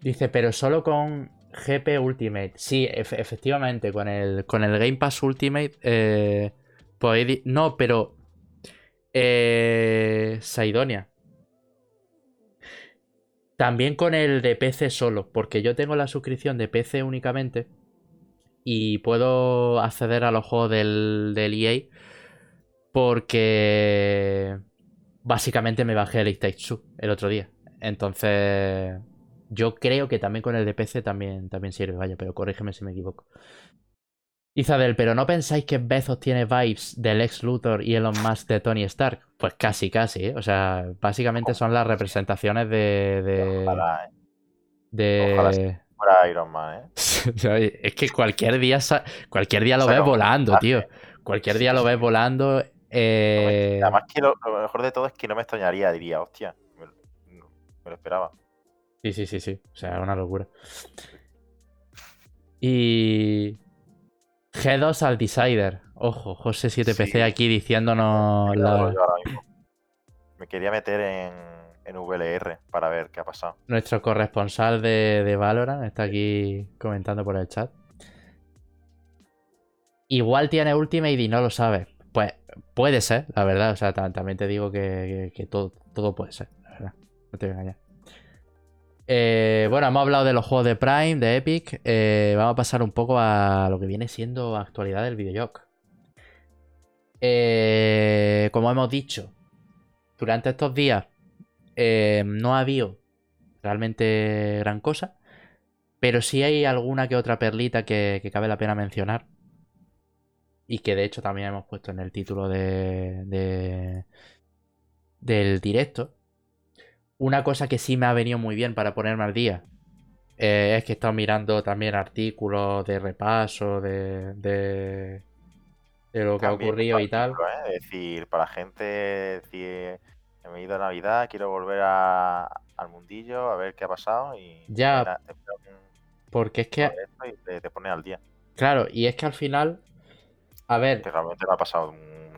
dice, pero solo con GP Ultimate. Sí, efectivamente, con el, con el Game Pass Ultimate. Eh, no, pero. Eh, Saidonia. También con el de PC solo, porque yo tengo la suscripción de PC únicamente y puedo acceder a los juegos del, del EA porque básicamente me bajé el It el otro día. Entonces, yo creo que también con el de PC también, también sirve, vaya, pero corrígeme si me equivoco. Isabel, pero ¿no pensáis que Bezos tiene vibes del ex Luthor y Elon Musk de Tony Stark? Pues casi, casi, ¿eh? O sea, básicamente son las representaciones de... de... Ojalá, ¿eh? De...
Iron Man,
¿eh? es que cualquier día, cualquier día lo ves volando, tío. Cualquier día lo ves volando. Eh...
Además que lo, mejor de todo es que no me extrañaría, diría, hostia, me, lo esperaba.
Sí, sí, sí, sí. O sea, una locura. Y. G2 al Decider. Ojo, José 7PC aquí diciéndonos. La...
Me quería meter en, en VLR para ver qué ha pasado.
Nuestro corresponsal de, de Valorant está aquí comentando por el chat. Igual tiene Ultimate y no lo sabe. Pues puede ser, la verdad. O sea, también te digo que, todo, todo, puede ser, la verdad. No te voy a engañar. Eh, bueno, hemos hablado de los juegos de Prime, de Epic. Eh, vamos a pasar un poco a lo que viene siendo actualidad del videojuego. Eh, como hemos dicho, durante estos días no ha habido realmente gran cosa. Pero sí hay alguna que otra perlita que cabe la pena mencionar y que de hecho también hemos puesto en el título de, del directo. Una cosa que sí me ha venido muy bien para ponerme al día eh, es que he estado mirando también artículos de repaso de, de, lo que ha ocurrido y tal.
¿eh? Es decir, para la gente, decir, he ido a Navidad, quiero volver al mundillo, a ver qué ha pasado y...
Ya, porque es que...
te pone al día.
Claro, y es que al final a ver.
Que realmente no ha pasado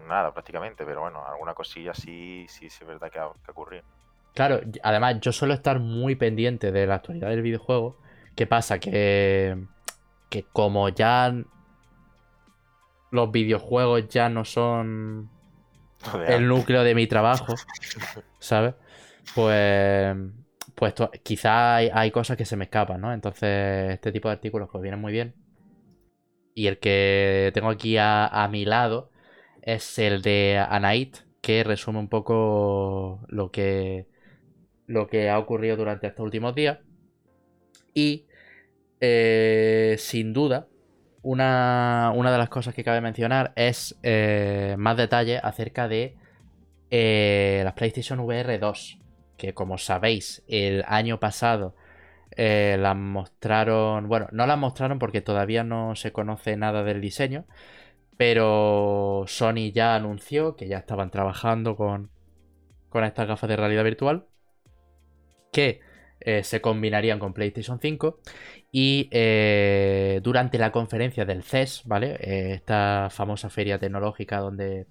nada prácticamente, pero bueno, alguna cosilla sí, sí, sí es verdad que ha, ocurrido.
Claro, además yo suelo estar muy pendiente de la actualidad del videojuego. ¿Qué pasa? Que, que como ya los videojuegos ya no son el núcleo de mi trabajo, ¿sabes? Pues, pues quizá hay, hay, cosas que se me escapan, ¿no? Entonces este tipo de artículos pues vienen muy bien. Y el que tengo aquí a, mi lado es el de Anait, que resume un poco lo que, lo que ha ocurrido durante estos últimos días. Y eh, sin duda, una, de las cosas que cabe mencionar es eh, más detalles acerca de eh, las PlayStation VR 2. Que como sabéis, el año pasado las mostraron, bueno, no las mostraron porque todavía no se conoce nada del diseño, pero Sony ya anunció que ya estaban trabajando con, con estas gafas de realidad virtual que eh, se combinarían con PlayStation 5 y eh, durante la conferencia del CES, ¿vale? esta famosa feria tecnológica donde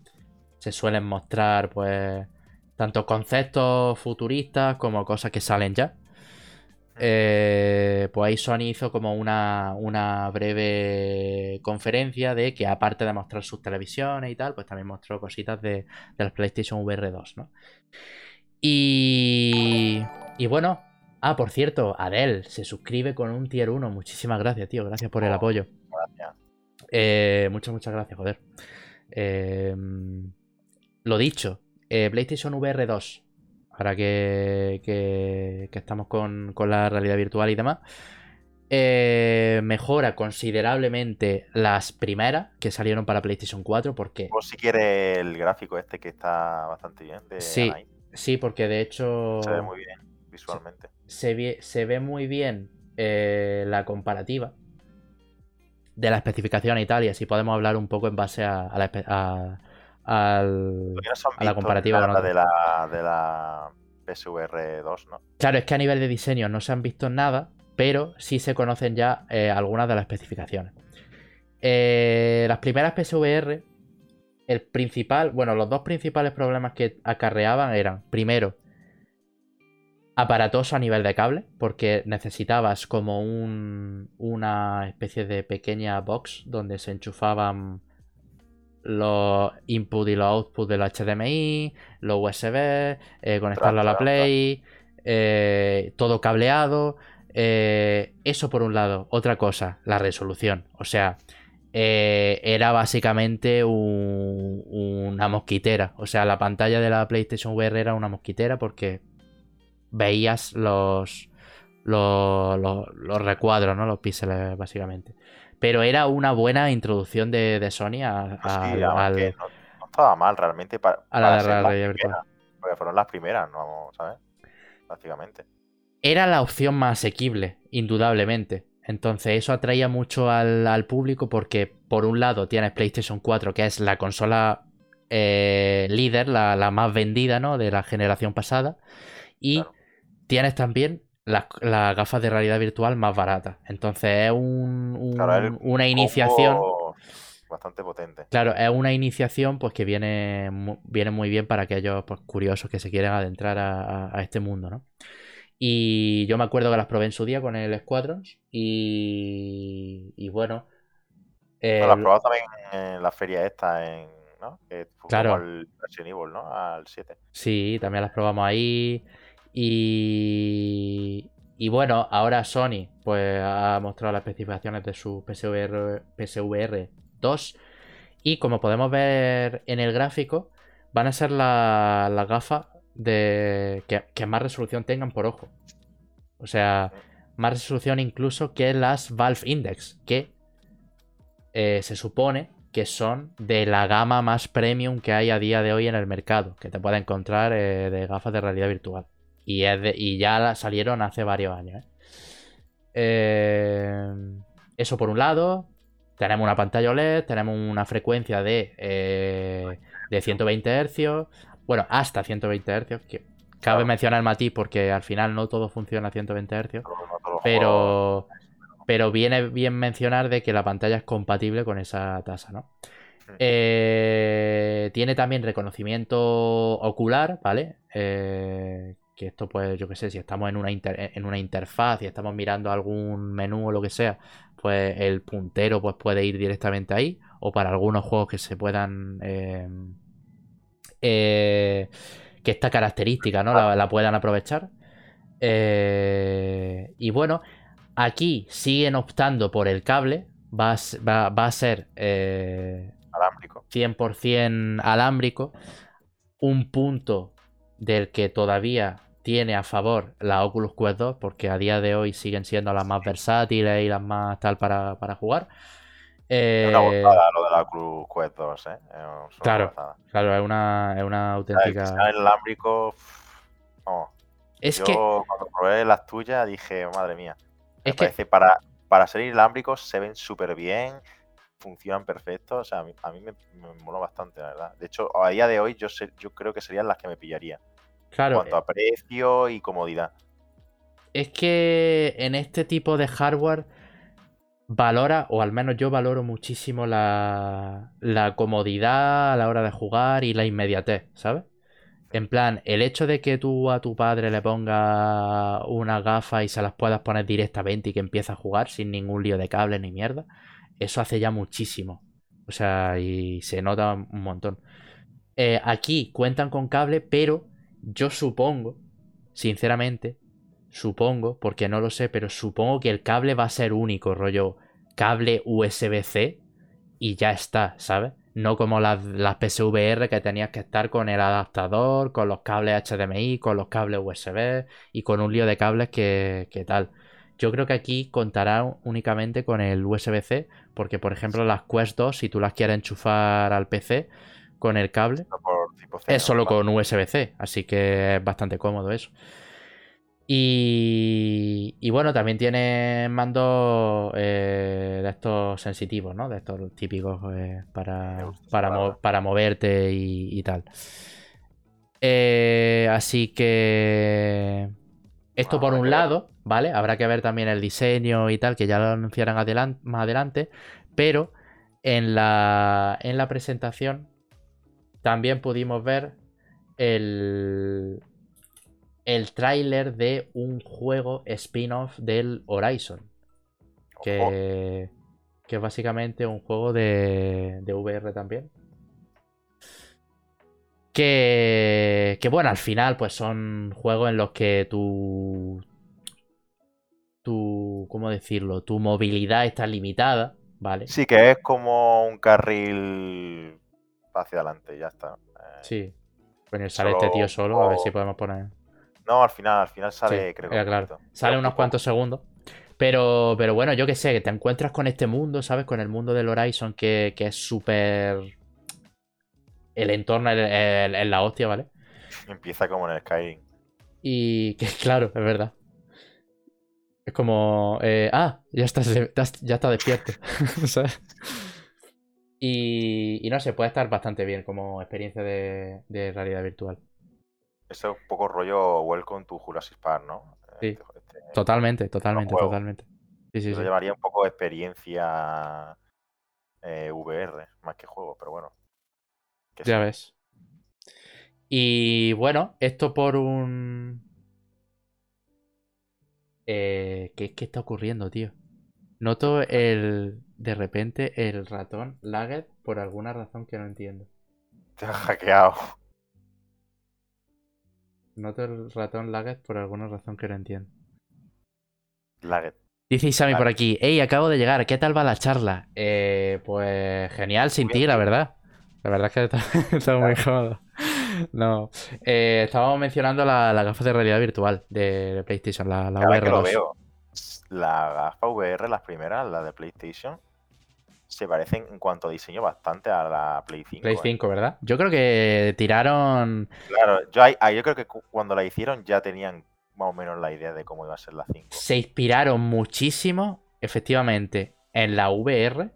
se suelen mostrar pues tanto conceptos futuristas como cosas que salen ya. Eh, pues ahí Sony hizo como una, breve conferencia de que aparte de mostrar sus televisiones y tal, pues también mostró cositas de, de las PlayStation VR 2, ¿no? Y, y bueno, ah, por cierto, Adel se suscribe con un tier 1. Muchísimas gracias, tío. Gracias por el oh, apoyo. Gracias. Eh, muchas, muchas gracias, joder. Eh, lo dicho, PlayStation VR 2 para que, estamos con, la realidad virtual y demás. Eh, mejora considerablemente las primeras que salieron para PlayStation 4 porque...
O si quiere el gráfico este que está bastante bien.
sí, sí, porque de hecho...
Se ve muy bien visualmente.
Se, ve, muy bien eh, la comparativa de la especificación y tal, y así podemos hablar un poco en base a, la, a la comparativa
de la, de la PSVR 2, ¿no?
Claro, es que a nivel de diseño no se han visto nada, pero sí se conocen ya eh, algunas de las especificaciones. Eh, las primeras PSVR, el principal, bueno, los dos principales problemas que acarreaban eran, primero, aparatoso a nivel de cable, porque necesitabas como un, una especie de pequeña box donde se enchufaban los input y los output del HDMI, los USB, eh, conectarlo a la Play, eh, todo cableado. Eh, eso por un lado. Otra cosa, la resolución. O sea, era básicamente una mosquitera. O sea, la pantalla de la PlayStation VR era una mosquitera porque veías los, los, los recuadros, ¿no? Los píxeles, básicamente. Pero era una buena introducción de, Sony a,
al. No, estaba mal realmente para,
a la.
Porque fueron las primeras, ¿no? ¿Sabes? Básicamente.
Era la opción más asequible, indudablemente. Entonces eso atraía mucho al, público porque por un lado tienes PlayStation 4, que es la consola eh, líder, la, más vendida ¿no? de la generación pasada. Y tienes también las, gafas de realidad virtual más baratas. Entonces es un, una iniciación.
Bastante potente.
Claro, es una iniciación pues que viene, viene muy bien para aquellos pues, curiosos que se quieren adentrar a, este mundo, ¿no? Y yo me acuerdo que las probé en su día con el Squadrons y, y bueno.
Eh, las probado también en la feria esta, en, ¿no? Que fue claro. al Resident Evil, ¿no? Al 7.
Sí, también las probamos ahí. Y, y bueno, ahora Sony pues ha mostrado las especificaciones de su PSVR, PSVR 2 y como podemos ver en el gráfico van a ser las gafas de que, más resolución tengan por ojo. O sea, más resolución incluso que las Valve Index, que eh, se supone que son de la gama más premium que hay a día de hoy en el mercado, que te puede encontrar eh, de gafas de realidad virtual. Y, ya salieron hace varios años. ¿eh? Eso por un lado. Tenemos una pantalla OLED, tenemos una frecuencia de, de 120 Hz. Bueno, hasta 120 Hz. Que cabe mencionar el matiz porque al final no todo funciona a 120 Hz. Pero, pero viene bien mencionar de que la pantalla es compatible con esa tasa, ¿no? tiene también reconocimiento ocular, ¿vale? que esto pues yo qué sé, si estamos en una, en una interfaz y estamos mirando algún menú o lo que sea, pues el puntero pues puede ir directamente ahí o para algunos juegos que se puedan... Em, eh, que esta característica no la, puedan aprovechar. Eh, y bueno, aquí siguen optando por el cable. Va a, ser eh,
alámbrico.
100% alámbrico. Un punto del que todavía tiene a favor la Oculus Quest 2 porque a día de hoy siguen siendo las más versátiles y las más tal para, jugar.
Es una eh, lo de la Oculus Quest 2, ¿eh?
claro, claro, es una, es una auténtica...
El alámbrico...
Es
Yo,
que...
cuando probé las tuyas dije, madre mía. es que... para, para ser inalámbricos se ven súper bien, funcionan perfecto. O sea, a mí, me, me bastante, la verdad. De hecho, a día de hoy yo, sé, yo creo que serían las que me pillaría.
Claro.
En cuanto a precio y comodidad.
Es que en este tipo de hardware valora, o al menos yo valoro muchísimo la, la comodidad a la hora de jugar y la inmediatez, ¿sabes? En plan, el hecho de que tú a tu padre le pongas una gafa y se las puedas poner directamente y que empiece a jugar sin ningún lío de cable ni mierda, eso hace ya muchísimo. O sea, y se nota un montón. Eh, aquí cuentan con cable, pero yo supongo, sinceramente, supongo, porque no lo sé, pero supongo que el cable va a ser único, rollo cable USB-C y ya está, ¿sabes? No como las, las, PSVR que tenías que estar con el adaptador, con los cables HDMI, con los cables USB y con un lío de cables que, que tal. Yo creo que aquí contará únicamente con el USB-C, porque por ejemplo las Quest 2, si tú las quieres enchufar al PC, con el cable. es solo con USB-C, así que es bastante cómodo eso. Y, bueno, también tiene mandos eh, de estos sensitivos, ¿no? De estos típicos eh, para, para, moverte y, tal. Eh, así que esto por un lado, ¿vale? Habrá que ver también el diseño y tal, que ya lo anunciarán más adelante. Pero en la, en la presentación también pudimos ver el, el tráiler de un juego spin-off del Horizon. Que, que es básicamente un juego de, de VR también. Que, que bueno, al final pues son juegos en los que tu, tu, ¿cómo decirlo? Tu movilidad está limitada, ¿vale?
Sí, que es como un carril hacia adelante, ya está.
Eh, sí. Bueno, sale este tío solo, a ver si podemos poner.
No, al final, al final sale, creo. que
claro. Sale unos cuantos segundos. Pero, pero bueno, yo que sé, que te encuentras con este mundo, ¿sabes? Con el mundo del Horizon, que, es súper. El entorno es la hostia, ¿vale?
Empieza como en el Skyrim.
Y que, claro, es verdad. Es como. Eh, ah, ya estás, ya está despierto. ¿Sabes? Y, no sé, puede estar bastante bien como experiencia de, realidad virtual.
Eso es un poco rollo Welcome to Jurassic Park, ¿no?
Este, totalmente, totalmente, totalmente.
Sí, sí, llevaría un poco de experiencia eh, VR más que juego, pero bueno.
ya ves. Y bueno, esto por un. Eh, ¿qué, ¿Qué está ocurriendo, tío? Noto el. De repente el ratón lagged por alguna razón que no entiendo.
Te ha hackeado.
Noto el ratón lagged por alguna razón que no entiendo.
Lagged.
Dice Isami por aquí, hey, acabo de llegar, ¿qué tal va la charla? Eh, pues genial sin ti, la verdad. La verdad es que está, muy cómodo. No, eh, estábamos mencionando la, la, gafa de realidad virtual de, PlayStation, la, la VR.
lo veo. La gafa VR, las primeras, la de PlayStation, se parecen en cuanto a diseño bastante a la Play 5.
Play 5, ¿eh? ¿verdad? Yo creo que tiraron.
Claro, yo, yo creo que cuando la hicieron ya tenían más o menos la idea de cómo iba a ser la 5.
Se inspiraron muchísimo, efectivamente, en la VR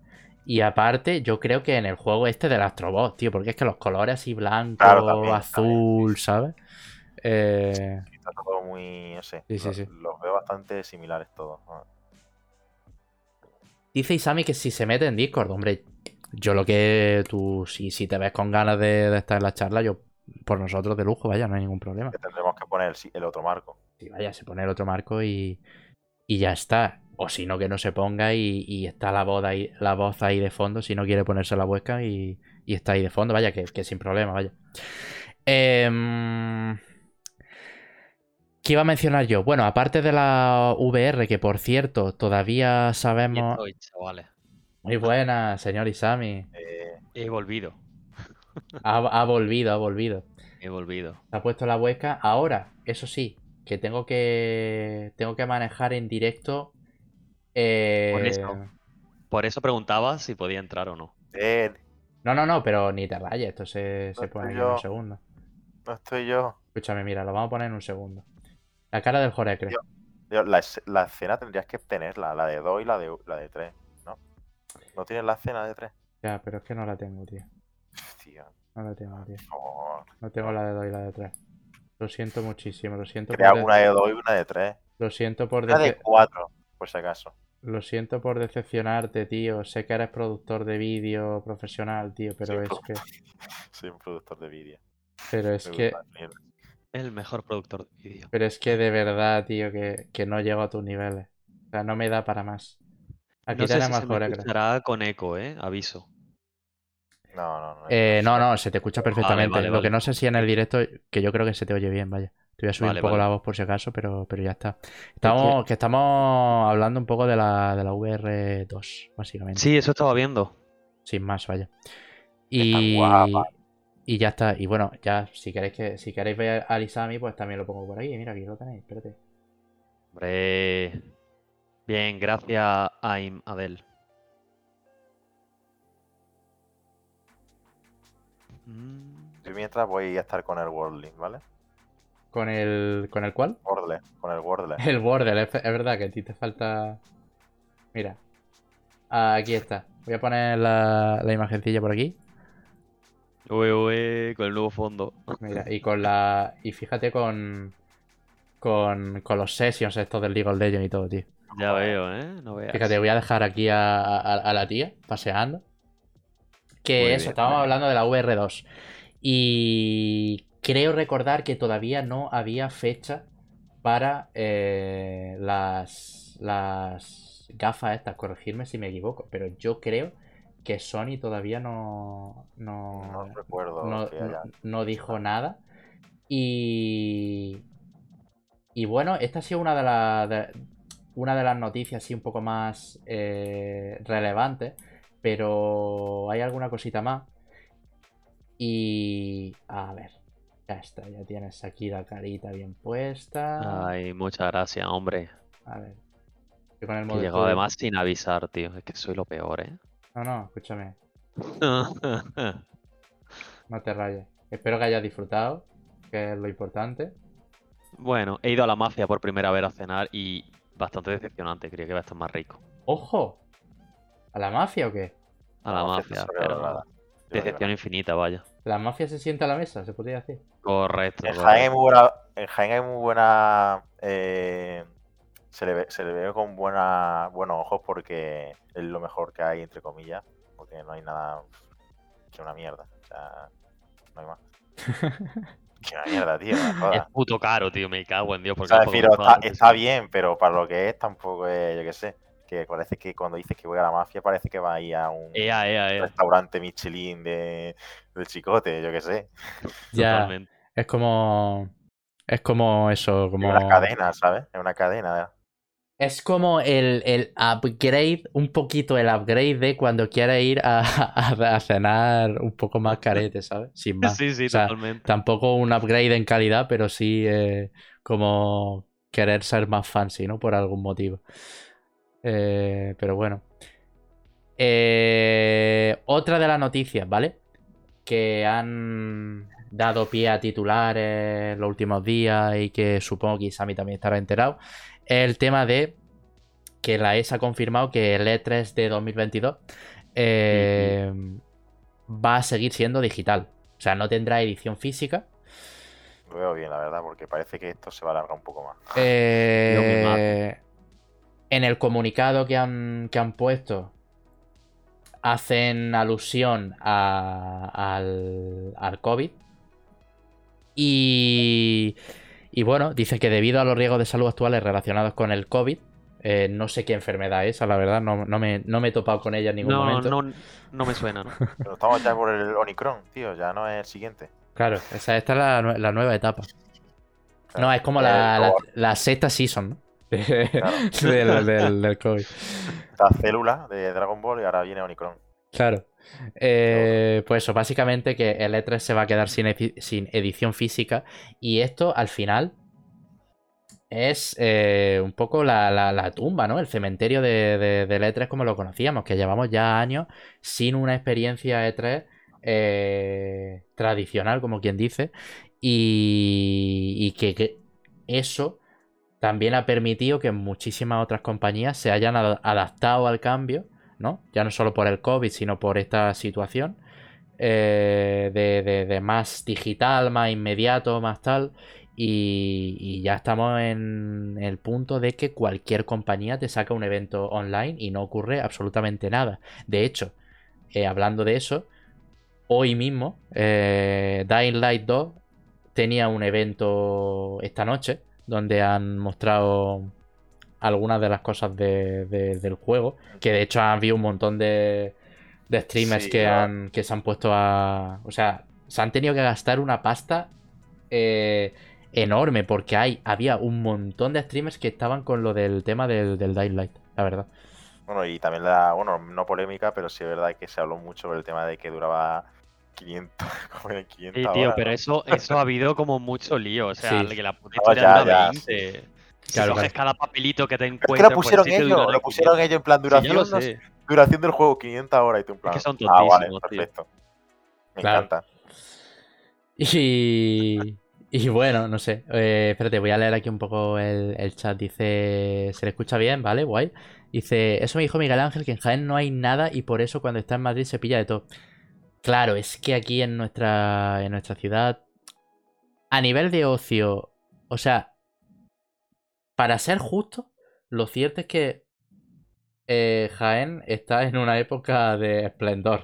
y aparte, yo creo que en el juego este del Astrobot, tío, porque es que los colores así blanco, azul, ¿sabes?
Eh... Está todo muy, no sé, sí, sí, los, los, veo bastante similares todos.
Dice Isami que si se mete en Discord, hombre, yo lo que tú, si, si te ves con ganas de, estar en la charla, yo por nosotros de lujo, vaya, no hay ningún problema.
Que tendremos que poner el, otro marco.
Sí, vaya, se pone el otro marco y, y ya está. O si no, que no se ponga y, está la voz, ahí, la voz ahí de fondo, si no quiere ponerse la huesca y, está ahí de fondo, vaya, que, sin problema, vaya. Em, ¿Qué iba a mencionar yo? Bueno, aparte de la VR, que por cierto, todavía sabemos... Muy buena, señor Isami.
Eh, he volvido.
Ha, volvido, ha volvido.
He volvido.
Ha puesto la huesca. Ahora, eso sí, que tengo que tengo que manejar en directo
por, eso, eh, por eso preguntaba si podía entrar o no.
No, no, no, pero ni te rayes, esto se, pone en un segundo.
No estoy yo.
Escúchame, mira, lo vamos a poner en un segundo. La cara del Jorecre.
la, la, escena tendrías que tenerla, la de 2 y la de, la de 3, ¿no? ¿No tienes la escena de 3?
Ya, pero es que no la tengo, tío. Tío. No la tengo, tío. No tengo la de 2 y la de 3. Lo siento muchísimo, lo siento.
Crea una de 2 y una de 3.
Lo siento por...
Una de 4, por si acaso.
Lo siento por decepcionarte, tío. Sé que eres productor de vídeo profesional, tío, pero es que.
Soy un productor de vídeo.
Pero es que.
El mejor productor de vídeo.
Pero es que de verdad, tío, que, no llego a tus niveles. O sea, no me da para más.
Aquí no sé si se me con eco, ¿eh? Aviso.
No, no, no.
Eh, no, no, se te escucha perfectamente. Lo que no sé si en el directo, que yo creo que se te oye bien, vaya. Te voy a subir un poco la voz por si acaso, pero, pero ya está. Estamos, que... estamos hablando un poco de la, de la VR2, básicamente.
Sí, eso estaba viendo.
Sin más, vaya. Y, y ya está. Y bueno, ya si queréis que si queréis ver a Lisami, pues también lo pongo por ahí. Mira, aquí lo tenéis, espérate.
Hombre. Bien, gracias a Adel.
Yo mientras voy a estar con el Worldling, ¿vale?
¿Con el, ¿Con el cuál?
Wordle, con el Wordle.
El Wordle, es, verdad que a ti te falta... Mira. Aquí está. Voy a poner la, la imagencilla por aquí.
Uy, con el nuevo fondo.
Mira, y con la... Y fíjate con... Con, con los sessions estos del League of Legends y todo, tío.
Ya veo, ¿eh? No veas.
Fíjate, voy a dejar aquí a, a, la tía paseando. Que eso, estábamos hablando de la VR2. Y creo recordar que todavía no había fecha para eh, las, las gafas estas, corregirme si me equivoco, pero yo creo que Sony todavía no
no, recuerdo
no, dijo nada y y bueno esta ha sido una de las una de las noticias así un poco más eh, relevantes pero hay alguna cosita más y a ver ya está, ya tienes aquí la carita bien puesta.
Ay, muchas gracias, hombre.
A ver.
Yo con el modo llegó además sin avisar, tío. Es que soy lo peor, ¿eh?
No, no, escúchame. no te rayes. Espero que hayas disfrutado, que es lo importante.
Bueno, he ido a la mafia por primera vez a cenar y bastante decepcionante. Creía que iba a estar más rico.
¡Ojo! ¿A la mafia o qué?
A la mafia, pero... Decepción infinita, vaya.
La mafia se sienta a la mesa, se podría decir.
Correcto.
En Jaén hay muy buena, eh, se, le ve, se le ve con buena, buenos ojos porque es lo mejor que hay, entre comillas, porque no hay nada que una mierda. O sea, no hay más. que una mierda, tío.
Es puto caro, tío, me cago en Dios.
Porque está, bien, pero para lo que es tampoco es, yo qué sé. Que parece que cuando dices que voy a la mafia, parece que va a ir a un restaurante Michelin de, del chicote, yo qué sé.
Ya, es como es como eso, como...
Es una cadena, ¿sabes? Es una cadena.
Es como el, el, upgrade, un poquito el upgrade de cuando quieres ir a, a, cenar un poco más carete, ¿sabes? Sin más.
Sí, sí, totalmente.
Tampoco un upgrade en calidad, pero sí eh, como querer ser más fancy, ¿no? Por algún motivo. Eh, pero bueno. Eh, otra de las noticias, ¿vale? Que han dado pie a titulares los últimos días y que supongo que Isami también estará enterado, el tema de que la ESA ha confirmado que el E3 de 2022 eh, va a seguir siendo digital. O sea, no tendrá edición física.
Lo veo bien, la verdad, porque parece que esto se va a alargar un poco más.
Eh, en el comunicado que han, que han puesto hacen alusión al, al COVID y, y bueno, dice que debido a los riesgos de salud actuales relacionados con el COVID, eh, no sé qué enfermedad es, la verdad, no, me, he topado con ella en ningún momento.
No, no me suena, ¿no?
Pero estamos ya por el Omicron, tío, ya no es el siguiente.
Claro, esa, esta es la, nueva etapa. no, es como la, la, sexta season, ¿no? del, del, COVID.
La célula de Dragon Ball y ahora viene Omicron.
Claro. Eh, pues eso, básicamente que el E3 se va a quedar sin, edición física y esto al final es eh, un poco la, tumba, ¿no? El cementerio de, del E3 como lo conocíamos, que llevamos ya años sin una experiencia E3 eh, tradicional, como quien dice, y, que, eso también ha permitido que muchísimas otras compañías se hayan adaptado al cambio ¿no? Ya no solo por el COVID, sino por esta situación eh, de, más digital, más inmediato, más tal. Y, ya estamos en el punto de que cualquier compañía te saca un evento online y no ocurre absolutamente nada. De hecho, eh, hablando de eso, hoy mismo eh, Dying Light 2 tenía un evento esta noche donde han mostrado algunas de las cosas del juego. Que de hecho han habido un montón de, streamers que, han, que se han puesto a. O sea, se han tenido que gastar una pasta eh, enorme. Porque hay, había un montón de streamers que estaban con lo del tema del, del Light, la verdad.
Bueno, y también la, bueno, no polémica, pero sí es verdad que se habló mucho del tema de que duraba 500, como 500
sí, tío, pero eso, eso ha habido como mucho lío. O sea, que la puta historia dura 20. Si coges cada papelito que te encuentras.
Es que lo pues pusieron ellos, lo pusieron ellos en plan duración. duración del juego 500 horas y tú en plan.
Es que son ah, vale,
perfecto. Me encanta.
Y. Y bueno, no sé. Eh, espérate, voy a leer aquí un poco el, chat. Dice. Se le escucha bien, ¿vale? Guay. Dice. Eso me dijo Miguel Ángel, que en Jaén no hay nada y por eso cuando está en Madrid se pilla de todo. Claro, es que aquí en nuestra, en nuestra ciudad. A nivel de ocio. O sea, para ser justo, lo cierto es que eh, Jaén está en una época de esplendor.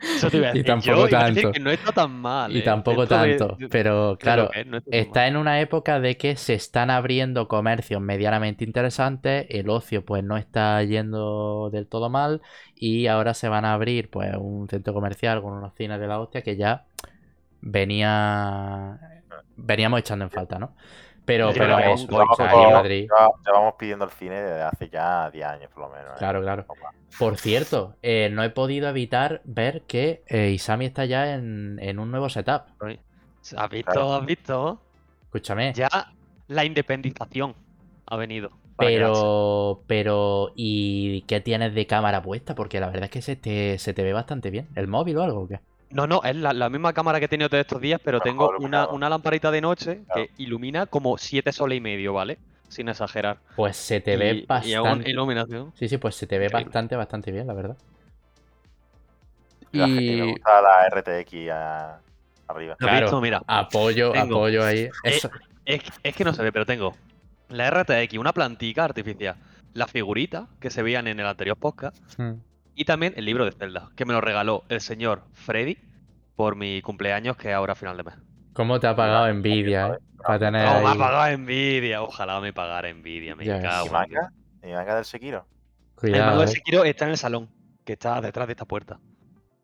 Eso te iba a decir. y tampoco tanto. Que no está tan mal.
Y tampoco tanto. pero claro, está, en una época de que se están abriendo comercios medianamente interesantes. El ocio, pues, no está yendo del todo mal. Y ahora se van a abrir, pues, un centro comercial con unos cines de la hostia que ya venía. Veníamos echando en falta, ¿no? Pero, pero es,
Madrid. Ya, vamos pidiendo el cine desde hace ya 10 años, por lo menos. ¿eh?
Claro, claro. Por cierto, eh, no he podido evitar ver que eh, Isami está ya en, un nuevo setup.
¿Has visto? ¿Has visto?
Escúchame.
Ya la independización ha venido.
Pero, pero, ¿y qué tienes de cámara puesta? Porque la verdad es que se te, se te ve bastante bien. ¿El móvil o algo o qué?
No, no, es la, misma cámara que he tenido todos estos días, pero tengo una, lamparita de noche que ilumina como 7 soles y medio, ¿vale? Sin exagerar.
Pues se te ve bastante.
Y iluminación.
Sí, sí, pues se te ve bastante, bastante bien, la verdad.
Y... Me gusta la RTX arriba.
Claro, mira. Apoyo, apoyo ahí.
Es, es, que no se ve, pero tengo La RTX, una plantica artificial. La figurita que se veían en el anterior podcast. Hmm. Y también el libro de Zelda, que me lo regaló el señor Freddy por mi cumpleaños, que es ahora a final de mes.
¿Cómo te ha pagado envidia, eh?
Para tener ¿Cómo me ha pagado envidia? Ojalá me pagara envidia, me cago.
¿Y manga? ¿Y manga del Sekiro?
Cuidado, el manga del eh. Sekiro está en el salón, que está detrás de esta puerta.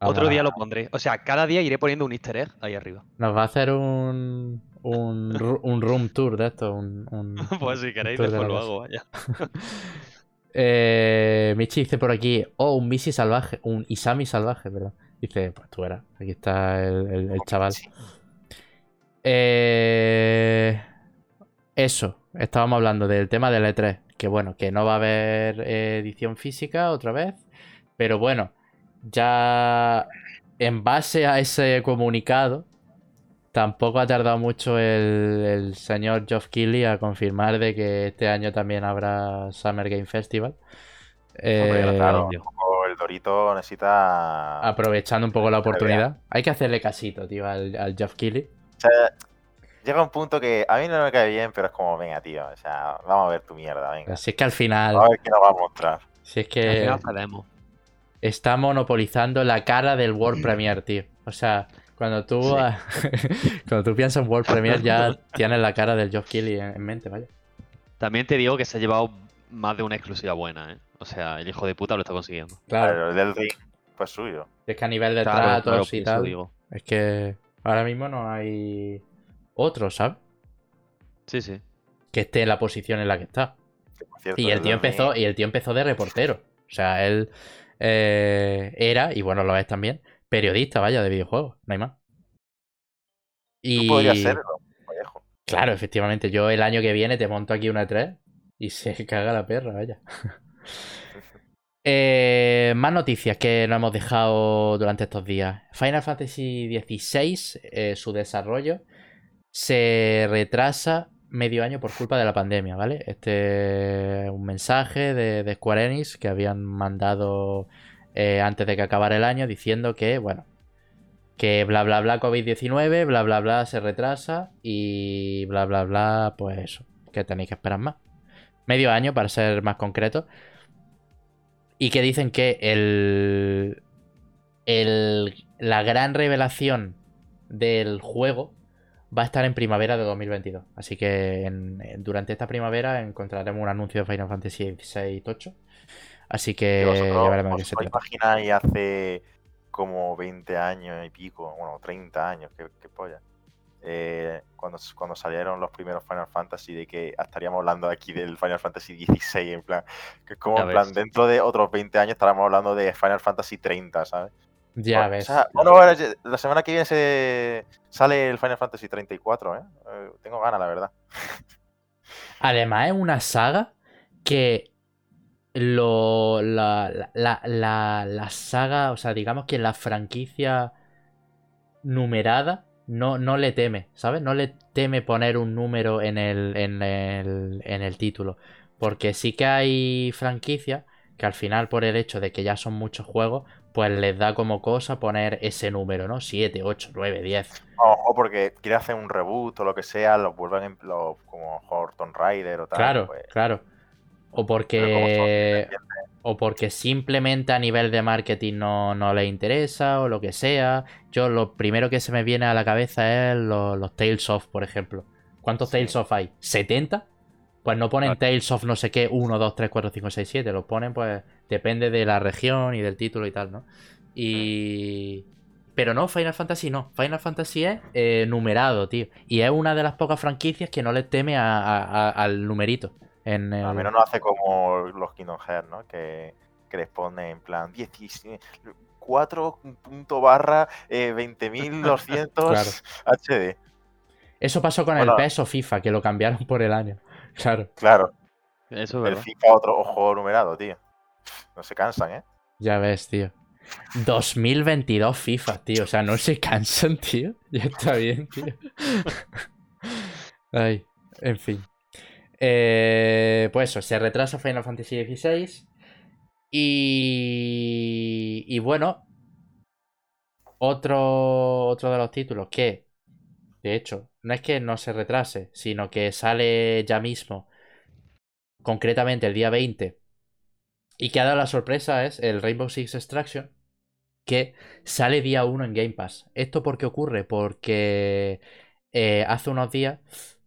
Otro día lo pondré. O sea, cada día iré poniendo un easter egg ahí arriba.
Nos va a hacer un, un, un room tour de esto. Un,
pues si queréis, después lo hago, vaya.
eh, Michi dice por aquí, oh, un Misi salvaje, un Isami salvaje, ¿verdad? Dice, pues tú eras, aquí está el, el, chaval. Eh, eso, estábamos hablando del tema del E3, que bueno, que no va a haber edición física otra vez, pero bueno, ya en base a ese comunicado, tampoco ha tardado mucho el, señor Geoff Keighley a confirmar de que este año también habrá Summer Game Festival.
Eh, claro, el Dorito necesita.
Aprovechando un poco la oportunidad. Hay que hacerle casito, tío, al, al Geoff Keighley.
O sea, llega un punto que a mí no me cae bien, pero es como, venga, tío, o sea, vamos a ver tu mierda, venga.
Si es que al final.
a ver qué nos va a mostrar.
Si es que. Está monopolizando la cara del World Premiere, tío. O sea, cuando tú, cuando tú piensas en World Premiere ya tienes la cara del Geoff Keighley en, mente, vaya.
También te digo que se ha llevado más de una exclusiva buena, ¿eh? O sea, el hijo de puta lo está consiguiendo.
Claro, el del ring pues suyo.
Es que a nivel de tratos y tal, es que ahora mismo no hay otro, ¿sabes?
Sí, sí.
Que esté en la posición en la que está. y el tío empezó, y el tío empezó de reportero. O sea, él eh, era, y bueno, lo es también, periodista, vaya, de videojuegos, no hay más.
Y... podría serlo,
Claro, efectivamente. Yo el año que viene te monto aquí una 3 y se caga la perra, vaya. Eh, más noticias que no hemos dejado durante estos días. Final Fantasy XVI, eh, su desarrollo, se retrasa medio año por culpa de la pandemia, ¿vale? Este es un mensaje de, Square Enix que habían mandado eh, antes de que acabara el año diciendo que, bueno, que bla bla bla COVID-19, bla bla bla se retrasa y bla bla bla, pues eso, que tenéis que esperar más. Medio año para ser más concreto. Y que dicen que el, el, la gran revelación del juego va a estar en primavera de 2022. Así que durante esta primavera encontraremos un anuncio de Final Fantasy XVI 8. Así que
ya veremos qué imagináis hace como 20 años y pico, bueno, 30 años, qué, polla. Eh, cuando, cuando salieron los primeros Final Fantasy, de que estaríamos hablando aquí del Final Fantasy XVI, en plan, que es como en plan, dentro de otros 20 años estaremos hablando de Final Fantasy 30, ¿sabes?
Ya ves.
bueno, la semana que viene se sale el Final Fantasy 34, ¿eh? ¿eh? Tengo ganas, la verdad.
Además, es una saga que lo, la, la, la, saga, o sea, digamos que la franquicia numerada no, no le teme, ¿sabes? No le teme poner un número en el, en el, en el título. Porque sí que hay franquicias que al final, por el hecho de que ya son muchos juegos, pues les da como cosa poner ese número, ¿no? 7, 8, 9, 10.
O porque quiere hacer un reboot o lo que sea, lo vuelven en, como Horton Rider o tal.
Claro, pues. claro. O porque. O porque simplemente a nivel de marketing no, no le interesa o lo que sea. Yo lo primero que se me viene a la cabeza es los, Tales of, por ejemplo. ¿Cuántos Tales of hay? ¿70? Pues no ponen Tales of no sé qué, 1, 2, 3, 4, 5, 6, 7. Los ponen, pues, depende de la región y del título y tal, ¿no? Y. Pero no, Final Fantasy no. Final Fantasy es eh, numerado, tío. Y es una de las pocas franquicias que no le teme al numerito. En
Al menos no hace como los Kingdom Hearts, ¿no? Que, que les pone en plan 4 barra 20.200 HD.
Eso pasó con el peso FIFA, que lo cambiaron por el año. Claro.
Claro. Eso El FIFA otro ojo numerado, tío. No se cansan, ¿eh?
Ya ves, tío. 2022 FIFA, tío. O sea, no se cansan, tío. Ya está bien, tío. Ay, en fin. Eh, pues eso, se retrasa Final Fantasy XVI. Y, y bueno, otro, otro de los títulos que, de hecho, no es que no se retrase, sino que sale ya mismo concretamente el día 20, y que ha dado la sorpresa es el Rainbow Six Extraction, que sale día 1 en Game Pass. ¿Esto por qué ocurre? Porque eh, hace unos días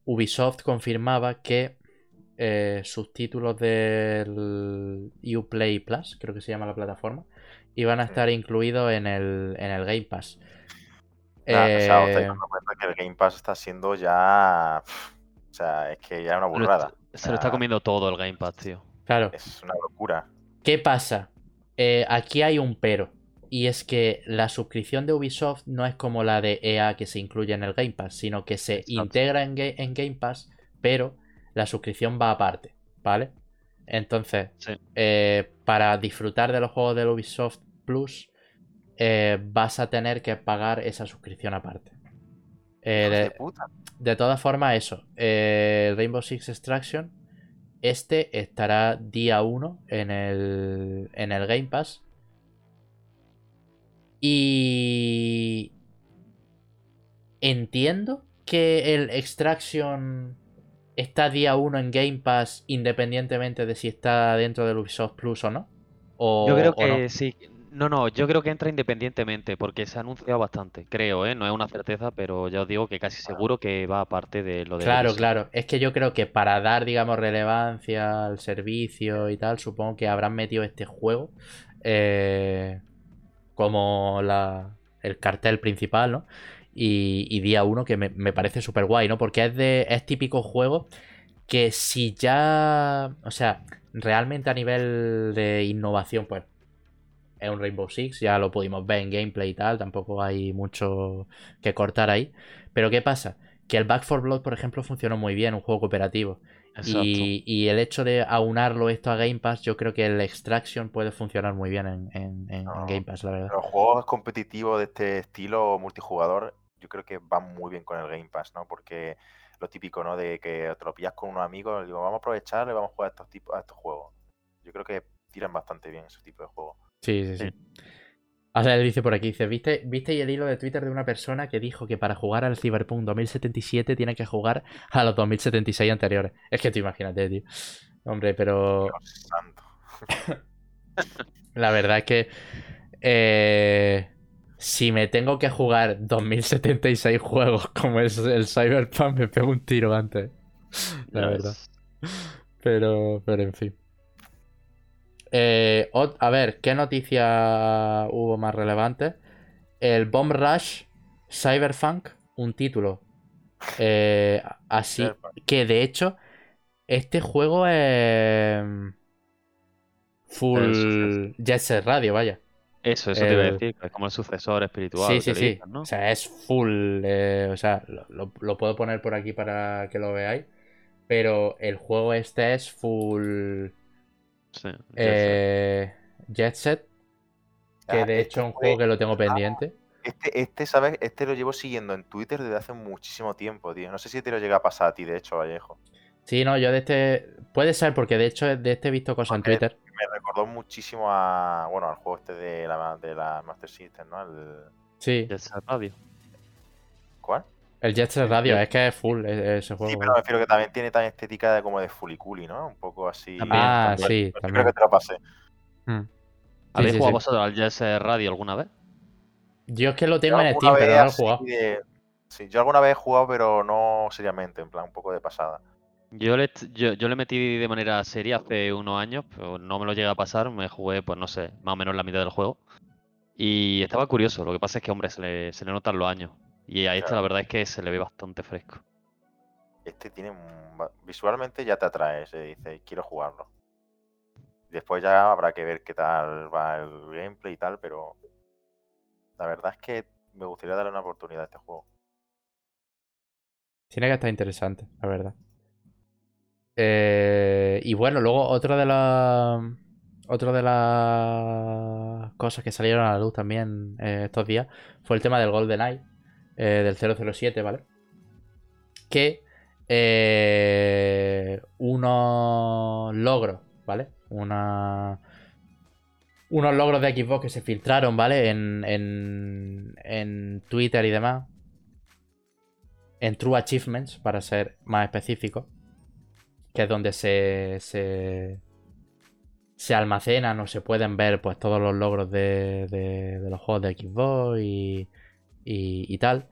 Ubisoft confirmaba que eh, sus títulos del Uplay Plus, creo que se llama la plataforma, iban a estar incluidos en el, en el Game Pass.
Eh... que el Game Pass está siendo ya. O sea, es que ya es una burrada.
Se lo está comiendo todo el Game Pass, tío.
Claro.
Es una locura.
¿Qué pasa? Eh, aquí hay un pero. Y es que la suscripción de Ubisoft no es como la de EA que se incluye en el Game Pass, sino que se integra en, en, Game Pass, pero la suscripción va aparte, ¿vale? Entonces, eh, para disfrutar de los juegos de Ubisoft Plus, eh, vas a tener que pagar esa suscripción aparte.
Eh,
de, todas formas, eso. Rainbow Six Extraction. Este estará día 1 en el, en el Game Pass. Y entiendo que el Extraction está día 1 en Game Pass independientemente de si está dentro del Ubisoft Plus o no.
yo creo que sí. No, no, yo creo que entra independientemente porque se ha anunciado bastante, creo, ¿eh? No es una certeza, pero ya os digo que casi seguro que va aparte de lo de...
Claro, claro. Es que yo creo que para dar, digamos, relevancia al servicio y tal, supongo que habrán metido este juego eh, como la, el cartel principal, ¿no? Y, día uno que me, parece súper guay, ¿no? Porque es, de, es típico juego que si ya... O sea, realmente a nivel de innovación, pues es un Rainbow Six, ya lo pudimos ver en gameplay y tal, tampoco hay mucho que cortar ahí. Pero ¿qué pasa? Que el Back 4 Blood, por ejemplo, funcionó muy bien, un juego cooperativo. Y, el hecho de aunarlo esto a Game Pass, yo creo que el Extraction puede funcionar muy bien en, Game Pass, la verdad.
Los juegos competitivos de este estilo multijugador, yo creo que van muy bien con el Game Pass, ¿no? Porque lo típico, ¿no? De que te lo pillas con unos amigos, digo, vamos a aprovechar y vamos a jugar a estos, tipos, a estos juegos. Yo creo que tiran bastante bien ese tipo de juegos.
Sí, sí, sí. O sea, él dice por aquí, dice, ¿viste, ¿viste el hilo de Twitter de una persona que dijo que para jugar al Cyberpunk 2077 tiene que jugar a los 2076 anteriores? Es que tú imagínate, tío. Hombre, pero... La verdad es que... Eh, si me tengo que jugar 2076 juegos como es el Cyberpunk, me pego un tiro antes. La verdad. Pero, pero en fin. Eh, a ver, ¿qué noticia hubo más relevante? El Bomb Rush Cyberpunk, un título eh, así que de hecho este juego es full Jet Set Radio, vaya.
Eso, eso te iba a decir, es como el sucesor espiritual.
Sí, sí, sí. O sea, es full. Eh, o sea, lo, lo, puedo poner por aquí para que lo veáis. Pero el juego este es full eh, Jet Set. Que de hecho es un juego que lo tengo pendiente.
Este, este, ¿sabes? Este lo llevo siguiendo en Twitter desde hace muchísimo tiempo, tío. No sé si te lo llega a pasar a ti, de hecho, Vallejo.
Sí, no, yo de este. Puede ser, porque de hecho de este he visto cosas en Twitter.
Me recordó muchísimo a. Bueno, al juego este de la, de la Master System, ¿no? El...
Sí.
Jet Set Radio.
¿Cuál?
El Jet Set Radio, es que es full ese juego.
Sí, pero me refiero que también tiene tan estética de como de fuliculi, ¿no? Un poco así.
ah, sí.
También. Creo que te lo pasé.
Hmm. ¿Habéis jugado vosotros al Jet Set Radio alguna vez?
Yo es que lo tengo en Steam, pero no lo he jugado.
Sí, yo alguna vez he jugado, pero no seriamente, en plan, un poco de pasada.
Yo le, yo, yo le metí de manera seria hace unos años, pero no me lo llega a pasar. Me jugué, pues no sé, más o menos la mitad del juego. Y estaba curioso. Lo que pasa es que, hombre, se le, se le notan los años. Y ahí está, la verdad es que se le ve bastante fresco.
Este tiene. Visualmente ya te atrae, se dice, quiero jugarlo. Después ya habrá que ver qué tal va el gameplay y tal, pero. La verdad es que me gustaría darle una oportunidad a este juego.
Tiene que estar interesante, la verdad. Eh, y bueno, luego otro de las. Otro de las cosas que salieron a la luz también eh, estos días fue el tema del Golden Eye eh, del 007, ¿vale? Que eh, unos logros, ¿vale? Una, unos logros de Xbox que se filtraron, ¿vale? En, en, en Twitter y demás. En True Achievements, para ser más específico. que es donde se, se, se almacenan o se pueden ver pues todos los logros de, de, los juegos de Xbox y, y, tal,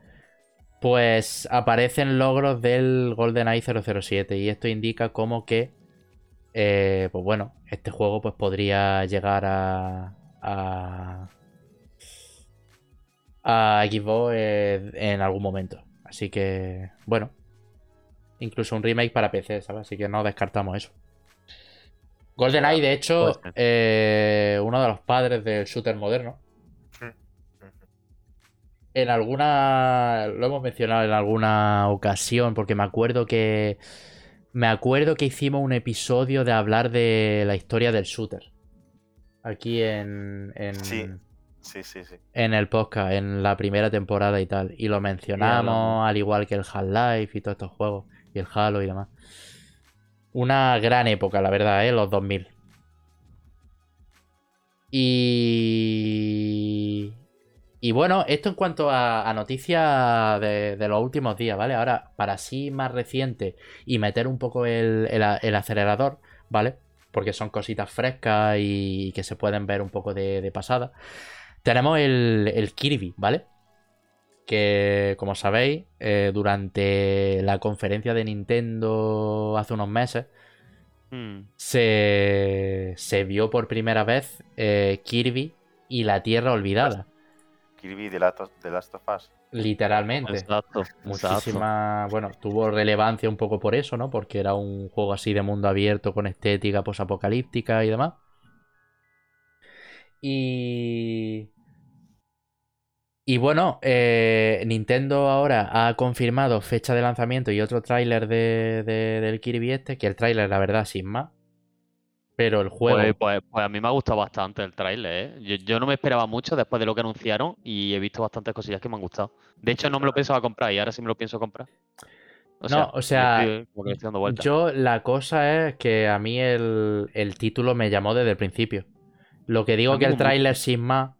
pues aparecen logros del GoldenEye 007 y esto indica como que, eh, pues bueno, este juego pues podría llegar a, a, a Xbox eh, en algún momento. Así que, bueno, incluso un remake para PC, ¿sabes? Así que no descartamos eso. GoldenEye, de hecho, eh, uno de los padres del shooter moderno. En alguna. Lo hemos mencionado en alguna ocasión, porque me acuerdo que. Me acuerdo que hicimos un episodio de hablar de la historia del shooter. Aquí en. en
sí. Sí, sí,
En el podcast, en la primera temporada y tal. Y lo mencionamos, al igual que el Half-Life y todos estos juegos. Y el Halo y demás. Una gran época, la verdad, ¿eh? Los 2000. Y... Y bueno, esto en cuanto a, noticias de, los últimos días, ¿vale? Ahora, para así más reciente y meter un poco el, acelerador, ¿vale? Porque son cositas frescas y que se pueden ver un poco de, pasada. Tenemos el, el Kirby, ¿vale? que, como sabéis, eh, durante la conferencia de Nintendo hace unos meses, hmm. se, vio por primera vez eh, Kirby y la Tierra Olvidada.
Kirby de Last of Us.
Literalmente.
Exacto.
Muchísima. Bueno, tuvo relevancia un poco por eso, ¿no? Porque era un juego así de mundo abierto con estética posapocalíptica y demás. Y. Y bueno, eh, Nintendo ahora ha confirmado fecha de lanzamiento y otro tráiler de, del Kirby este, que el tráiler, la verdad, sin más. Pero el juego...
Pues, pues, pues a mí me ha gustado bastante el tráiler, ¿eh? Yo, no me esperaba mucho después de lo que anunciaron y he visto bastantes cosillas que me han gustado. De hecho, no me lo pensaba comprar y ahora sí me lo pienso comprar.
no, o sea, yo la cosa es que a mí el, título me llamó desde el principio. Lo que digo que el tráiler sin más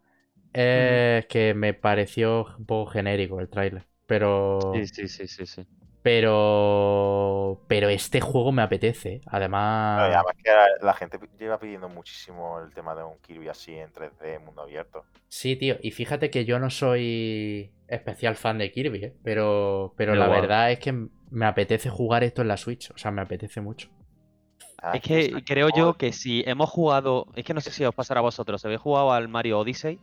es que me pareció un poco genérico el tráiler. Pero.
Sí, sí, sí, sí, sí.
Pero. Pero este juego me apetece. Además.
además que la gente lleva pidiendo muchísimo el tema de un Kirby así en 3D, mundo abierto.
Sí, tío. Y fíjate que yo no soy especial fan de Kirby, ¿eh? Pero, pero la verdad es que me apetece jugar esto en la Switch. O sea, me apetece mucho.
Ah, es que creo yo que si hemos jugado. Es que no sé si os pasará a vosotros. ¿Habéis jugado al Mario Odyssey?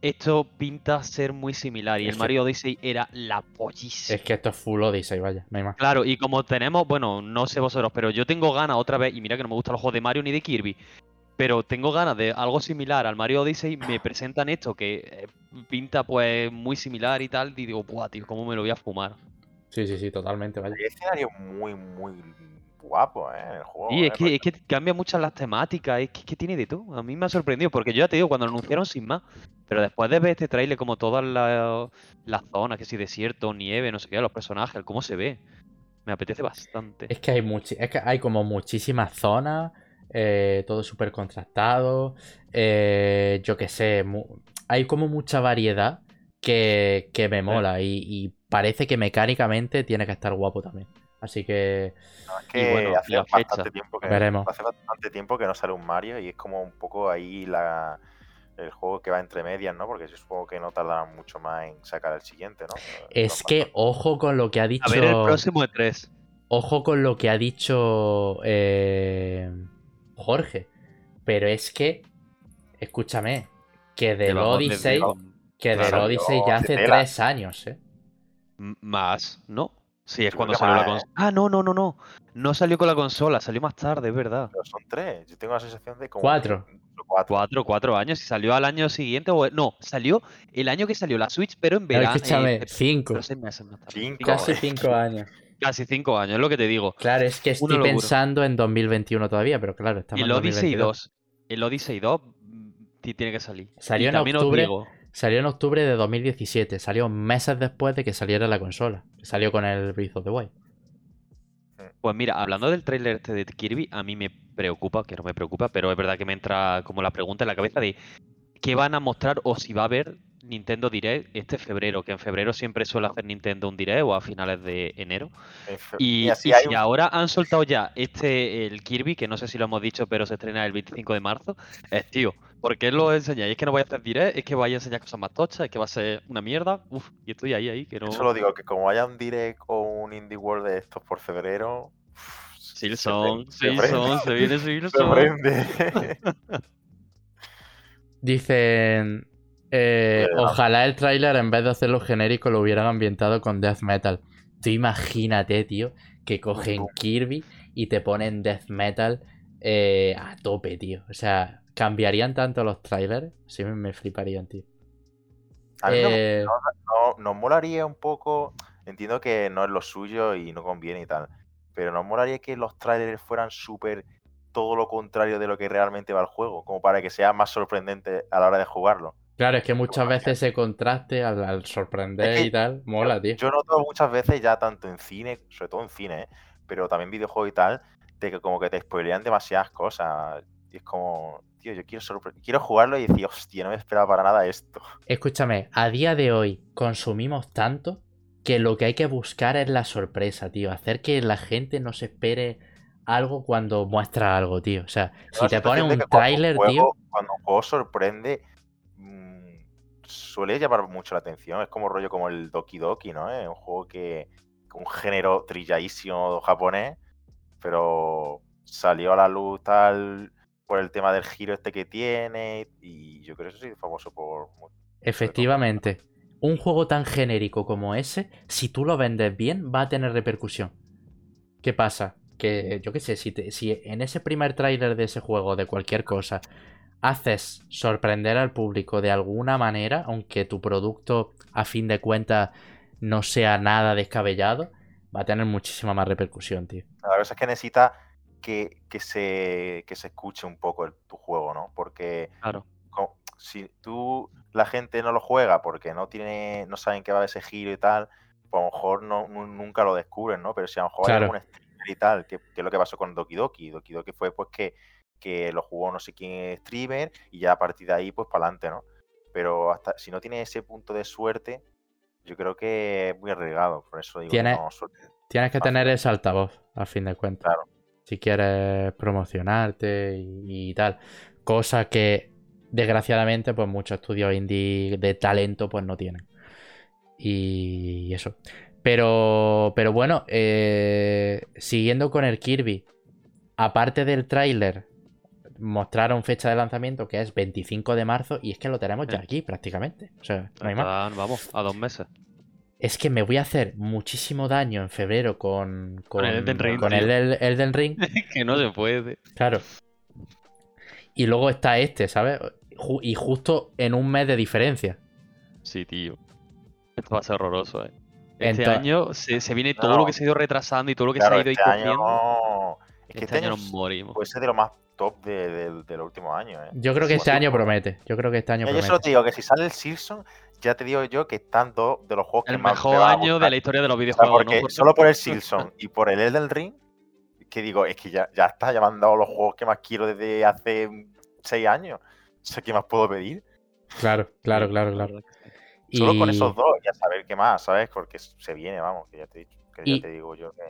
Esto pinta ser muy similar. Y el Mario Odyssey era la pollísima.
Es que esto es full Odyssey, vaya, no hay más.
Claro, y como tenemos, bueno, no sé vosotros, pero yo tengo ganas otra vez, y mira que no me gustan los juegos de Mario ni de Kirby, pero tengo ganas de algo similar al Mario Odyssey, me presentan esto que eh, pinta pues muy similar y tal, y digo, buah, tío, ¿cómo me lo voy a fumar?
Sí, sí, sí, totalmente, vaya.
Hay escenario muy, muy guapo, ¿eh? El juego.
Y es, que, es que cambia muchas las temáticas, es que, tiene de todo. A mí me ha sorprendido, porque yo ya te digo, cuando lo anunciaron sin más, pero después de ver este trailer, como todas las zonas, que si desierto, nieve, no sé qué, los personajes, cómo se ve, me apetece bastante.
Es que hay, es que hay como muchísimas zonas, eh, todo súper contrastado, eh, yo qué sé, hay como mucha variedad que, me mola y parece que mecánicamente tiene que estar guapo también. Así que.
hace bastante tiempo que hace bastante tiempo que no sale un Mario y es como un poco ahí la el juego que va entre medias, ¿no? Porque supongo que no tardarán mucho más en sacar el siguiente, ¿no?
Es que ojo con lo que ha dicho. A
ver, el próximo de tres.
Ojo con lo que ha dicho eh, Jorge. Pero es que, escúchame, que del Odyssey, que del Odyssey ya hace tres años, ¿eh?
Más, ¿no? Sí, es cuando salió la consola. Ah, no, no, no, no. No salió con la consola, salió más tarde, es verdad.
Pero son tres. Yo tengo la sensación de como.
Cuatro.
Cuatro. cuatro, años. Y salió al año siguiente. O... No, salió el año que salió la Switch, pero en verano.
Escúchame, eh, cinco.
Cinco.
Casi cinco años.
Casi cinco años, es lo que te digo.
Claro, es que estoy pensando en 2021 todavía, pero claro, estamos
el
en
Odyssey 2. El Odyssey 2 mm, tiene que salir.
Salió en octubre. Salió en octubre de 2017. Salió meses después de que saliera la consola. Salió con el Breath of the Wild.
Pues mira, hablando del tráiler este de Kirby, a mí me preocupa, que no me preocupa, pero es verdad que me entra como la pregunta en la cabeza de qué van a mostrar o si va a haber Nintendo Direct este febrero, que en febrero siempre suele hacer Nintendo un Direct o a finales de enero. Y, si ahora han soltado ya este, el Kirby, que no sé si lo hemos dicho, pero se estrena el 25 de marzo, es tío, ¿por qué lo enseñáis? Es que no voy a hacer Direct, es que vais a enseñar cosas más tochas, es que va a ser una mierda. Uf, y estoy ahí, ahí, que no...
Solo digo que como haya un Direct o un Indie World de estos por febrero...
Silson, Silson, se viene Silson.
Se Dicen, eh, ojalá el tráiler en vez de hacerlo genérico lo hubieran ambientado con death metal. Tú imagínate, tío, que cogen Kirby y te ponen death metal eh, a tope, tío. O sea, cambiarían tanto los trailers. Sí, me, fliparían, tío.
A mí eh, no, nos molaría un poco. Entiendo que no es lo suyo y no conviene y tal. Pero nos molaría que los trailers fueran súper todo lo contrario de lo que realmente va el juego, como para que sea más sorprendente a la hora de jugarlo.
Claro, es que muchas veces ese contraste al, sorprender y tal, mola, tío.
Yo noto muchas veces ya tanto en cine, sobre todo en cine, ¿eh? pero también videojuegos y tal, de que como que te spoilean demasiadas cosas. Y es como, tío, yo quiero, quiero jugarlo y decir, hostia, no me esperaba para nada esto.
Escúchame, a día de hoy consumimos tanto que lo que hay que buscar es la sorpresa, tío. Hacer que la gente no se espere algo cuando muestra algo, tío. O sea, si te ponen un tráiler, tío.
Cuando un juego sorprende, suele llamar mucho la atención. Es como rollo como el Doki Doki, ¿no? Es un juego que. un género trilladísimo japonés, pero salió a la luz tal por el tema del giro este que tiene. Y yo creo que eso sí es famoso por.
Efectivamente. Un juego tan genérico como ese, si tú lo vendes bien, va a tener repercusión. ¿Qué pasa? Que yo qué sé, si, si en ese primer tráiler de ese juego, de cualquier cosa, haces sorprender al público de alguna manera, aunque tu producto a fin de cuentas no sea nada descabellado, va a tener muchísima más repercusión, tío.
La cosa es que necesita que, se, se escuche un poco tu juego, ¿no? Porque
claro.
si tú la gente no lo juega porque no tiene no saben que va a ese giro y tal, pues a lo mejor no, nunca lo descubren, ¿no? Pero si a lo mejor hay algún streamer y tal, que, que, es lo que pasó con Doki Doki. Doki Doki fue pues que que lo jugó no sé quién streamer y ya a partir de ahí, pues para adelante, ¿no? Pero hasta si no tiene ese punto de suerte, yo creo que es muy arriesgado. Por eso digo
tienes, tienes que tener ese altavoz, a fin de cuentas. Claro. Si quieres promocionarte y, tal. Cosa que, desgraciadamente, pues muchos estudios indie de talento, pues no tienen. Y eso. Pero, pero bueno, eh, siguiendo con el Kirby, aparte del tráiler mostraron fecha de lanzamiento que es 25 de marzo y es que lo tenemos ya aquí prácticamente. O sea, no hay más.
Vamos, a dos meses.
Es que me voy a hacer muchísimo daño en febrero con, con, el Elden Ring. Con el, Ring.
que no se puede.
Claro. Y luego está este, ¿sabes? Y justo en un mes de diferencia.
Sí, tío. Esto va a ser horroroso, ¿eh? Este año se, viene todo lo que se ha ido retrasando y todo lo que se ha ido
este año Es que este, este año nos morimos. Puede ser de lo más top de, los últimos años. ¿eh?
Yo creo que este año promete. Yo creo que este año promete.
Yo solo te digo que si sale el Silson, ya te digo yo que están dos de los juegos
el que más. El mejor año de la historia de los videojuegos.
porque solo por el Silson y por el Elden Ring, que digo, es que ya, ya está, ya me han dado los juegos que más quiero desde hace seis años. O sea, ¿qué más puedo pedir?
Claro, claro, claro, claro.
Solo con esos dos, ya saber qué más, ¿sabes? Porque se viene, vamos, que ya te, que ya te digo yo que.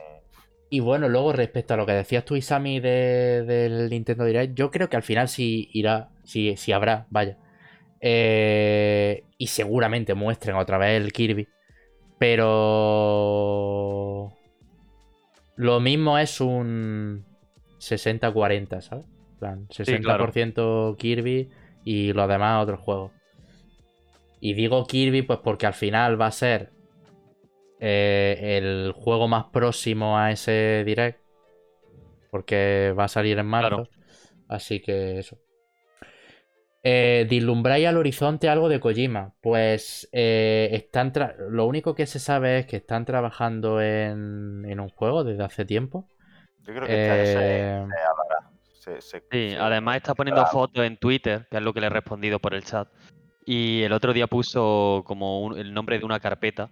Y bueno, luego respecto a lo que decías tú, Isami, de, del Nintendo Direct, yo creo que al final sí irá, sí, sí habrá, vaya. Eh, y seguramente muestren otra vez el Kirby. Pero... Lo mismo es un 60-40, ¿sabes? plan, 60% Kirby y lo demás otros juegos. Y digo Kirby pues porque al final va a ser eh, el juego más próximo a ese direct. Porque va a salir en marzo. Así que eso. Eh, ¿Dislumbráis al horizonte algo de Kojima? Pues eh, están lo único que se sabe es que están trabajando en, un juego desde hace tiempo.
Yo creo que este
se, sí, además está poniendo fotos en Twitter, que es lo que le he respondido por el chat. Y el otro día puso como el nombre de una carpeta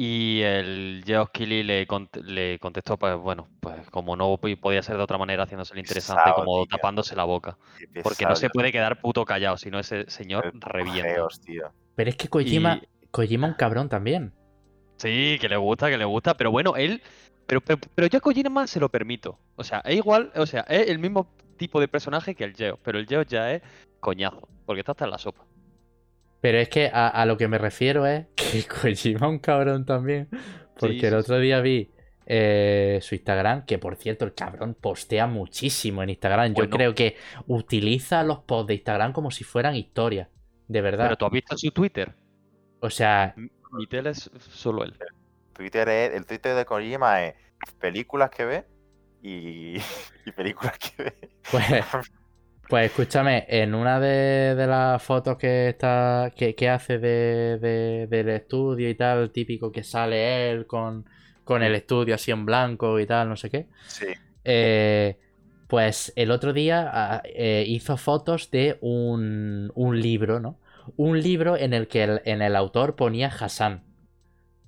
y el Geoff Keighley le, le, contestó, pues bueno, pues como no podía ser de otra manera, haciéndose el interesante, como tapándose la boca. Porque no se puede quedar puto callado, si no ese señor revienta.
tío.
Pero es que Kojima, Kojima un cabrón también.
Sí, que le gusta, que le gusta, pero bueno, él. Pero, pero, yo a Kojima se lo permito. O sea, es igual, o sea, es el mismo tipo de personaje que el Geo, pero el Geo ya es coñazo, porque está hasta en la sopa.
Pero es que a, lo que me refiero es que Kojima un cabrón también. Porque el otro día vi eh, su Instagram, que por cierto el cabrón postea muchísimo en Instagram. Yo creo que utiliza los posts de Instagram como si fueran historias, de verdad.
Pero tú has visto su Twitter.
O sea...
Mi tele es solo él.
Twitter el Twitter de Kojima es películas que ve y, películas que ve.
Pues, pues escúchame, en una de, las fotos que está que, hace de, del estudio y tal, típico que sale él con, con el estudio así en blanco y tal, no sé qué.
Sí.
Eh, pues el otro día ah, eh, hizo fotos de un, un libro, ¿no? un libro en el que el, en el autor ponía Hassan.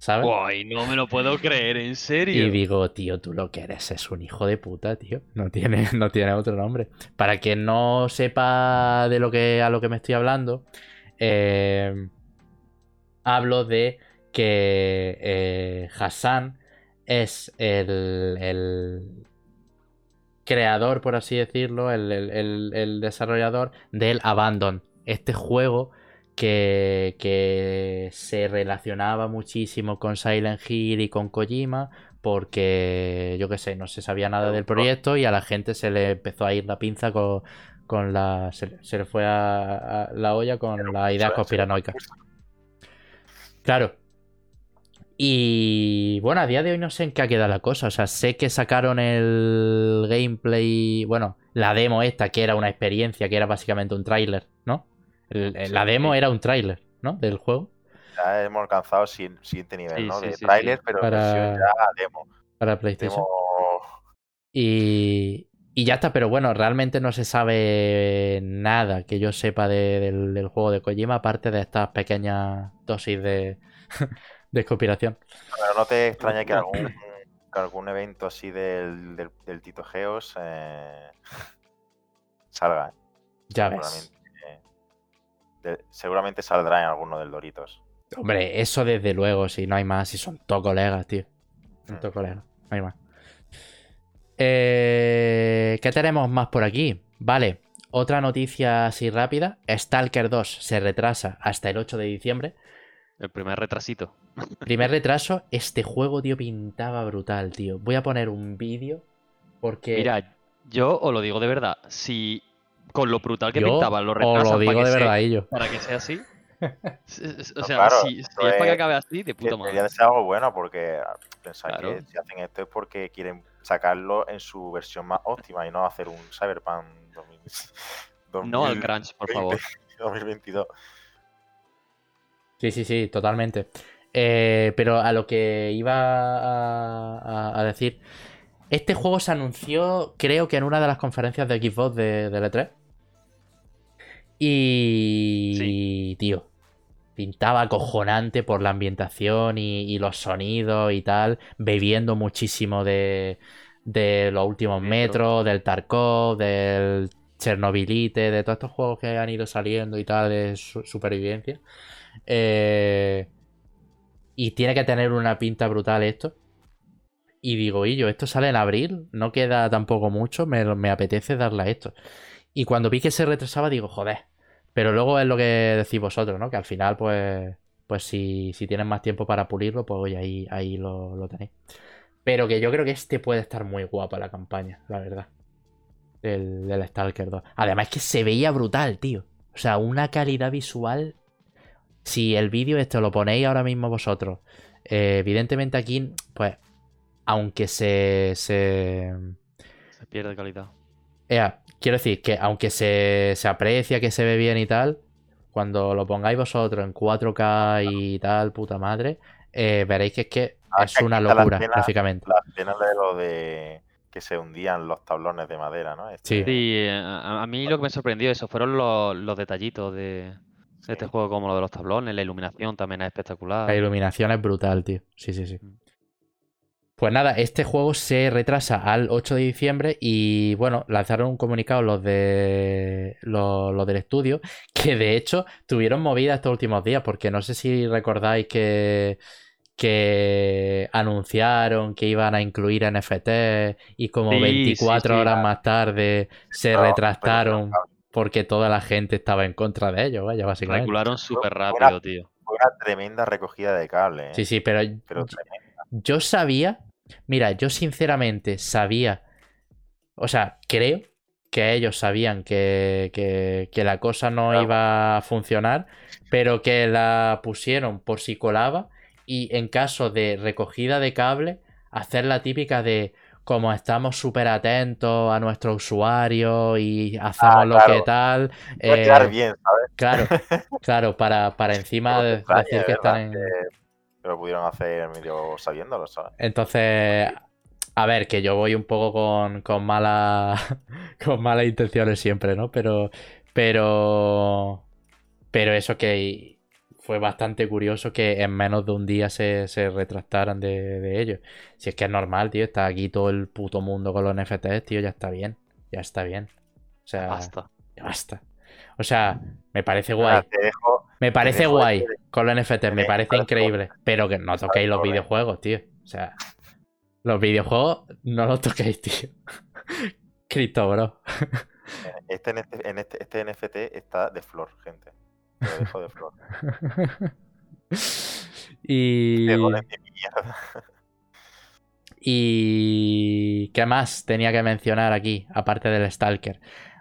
¿Sabes?
Guay, no me lo puedo creer, en serio.
Y digo, tío, tú lo que eres es un hijo de puta, tío. No tiene, no tiene otro nombre. Para quien no sepa de lo que a lo que me estoy hablando, eh, hablo de que eh, Hassan es el, el, creador, por así decirlo, el, el desarrollador del Abandon. Este juego que, se relacionaba muchísimo con Silent Hill y con Kojima porque yo qué sé, no se sabía nada del proyecto y a la gente se le empezó a ir la pinza con, con la... Se, le fue a, la olla con la idea conspiranoica. Claro. Y bueno, a día de hoy no sé en qué ha quedado la cosa. O sea, sé que sacaron el gameplay, bueno, la demo esta, que era una experiencia, que era básicamente un tráiler, ¿no? La demo era un tráiler, ¿no? Del juego.
Ya hemos alcanzado siguiente nivel, ¿no? de tráiler, pero para, ya demo.
Para PlayStation. Y, y ya está, pero bueno, realmente no se sabe nada que yo sepa del, juego de Kojima, aparte de estas pequeñas dosis de, de conspiración.
Pero no te extraña que algún, algún evento así del, del, Tito Geos eh, salga. ¿eh?
Ya ves
seguramente saldrá en alguno del Doritos.
Hombre, eso desde luego, si no hay más, si son todos colegas, tío. Son mm. todos colegas, no hay más. Eh, ¿Qué tenemos más por aquí? Vale, otra noticia así rápida. Stalker 2 se retrasa hasta el 8 de diciembre.
El primer retrasito.
Primer retraso. Este juego, tío, pintaba brutal, tío. Voy a poner un vídeo porque...
Mira, yo os lo digo de verdad. Si con lo brutal que pintaban los retrasos.
lo digo para de verdad, sea,
Para que sea así. o sea, si, es para que acabe así, de puta madre.
Debería ser algo bueno porque ah, pensar que si hacen esto es porque quieren sacarlo en su versión más óptima y no hacer un Cyberpunk 2000,
No al crunch, por favor.
2022.
Sí, sí, sí, totalmente. Eh, pero a lo que iba a, a decir, este juego se anunció, creo que en una de las conferencias de Xbox de, de E3. Y. Tío. Pintaba acojonante por la ambientación y, los sonidos y tal. Bebiendo muchísimo de, de los últimos metros, del Tarkov, del Chernobylite, de todos estos juegos que han ido saliendo y tal de supervivencia. Eh, y tiene que tener una pinta brutal esto. Y digo, y yo, esto sale en abril, no queda tampoco mucho, me, me apetece darle a esto. Y cuando vi que se retrasaba, digo, joder, pero luego es lo que decís vosotros, ¿no? Que al final, pues, pues si, si tienen más tiempo para pulirlo, pues oye, ahí, ahí lo, tenéis. Pero que yo creo que este puede estar muy guapa la campaña, la verdad. El, del Stalker 2. Además es que se veía brutal, tío. O sea, una calidad visual. Si el vídeo este lo ponéis ahora mismo vosotros. Eh, evidentemente aquí, pues, aunque se... Se,
se pierde calidad
quiero decir que aunque se, aprecia que se ve bien y tal, cuando lo pongáis vosotros en 4K y tal, puta madre, eh, veréis que es que ah, es una locura, gráficamente.
La escena de lo de que se hundían los tablones de madera, ¿no?
Este sí, eh, a, mí lo que me sorprendió eso fueron los, detallitos de, este juego como lo de los tablones, la iluminación también es espectacular.
La iluminación es brutal, tío. Sí, sí, sí. Mm. Pues nada, este juego se retrasa al 8 de diciembre y bueno, lanzaron un comunicado los de los, del estudio que de hecho tuvieron movida estos últimos días porque no sé si recordáis que que anunciaron que iban a incluir NFT y como 24 horas más tarde se retrasaron porque toda la gente estaba en contra de ellos, vaya, básicamente.
Calcularon súper rápido, tío.
Fue una tremenda recogida de cable. ¿eh?
Sí, sí, pero, yo sabía Mira, yo sinceramente sabía, o sea, creo que ellos sabían que, que, la cosa no iba a funcionar, pero que la pusieron por si colaba y en caso de recogida de cable, hacer la típica de como estamos súper atentos a nuestros usuarios y hacemos ah, lo que tal.
Eh, bien, ¿sabes?
Claro, claro, para, para encima de decir que están en.
Pero pudieron hacer medio sabiéndolo, ¿sabes?
Entonces, a ver, que yo voy un poco con, con, mala, con malas intenciones siempre, ¿no? Pero, pero, pero eso que fue bastante curioso que en menos de un día se, se retractaran de, de ellos. Si es que es normal, tío, está aquí todo el puto mundo con los NFTs, tío, ya está bien, ya está bien. O sea,
basta.
Ya basta. O sea, me parece guay. me parece guay con los NFT, me parece increíble. Pero que no toquéis los videojuegos, tío. O sea, los videojuegos no los toquéis, tío. Cristo, bro.
Este, este, este, NFT está de flor, gente. Lo dejo de flor.
y. y. ¿Qué más tenía que mencionar aquí, aparte del Stalker?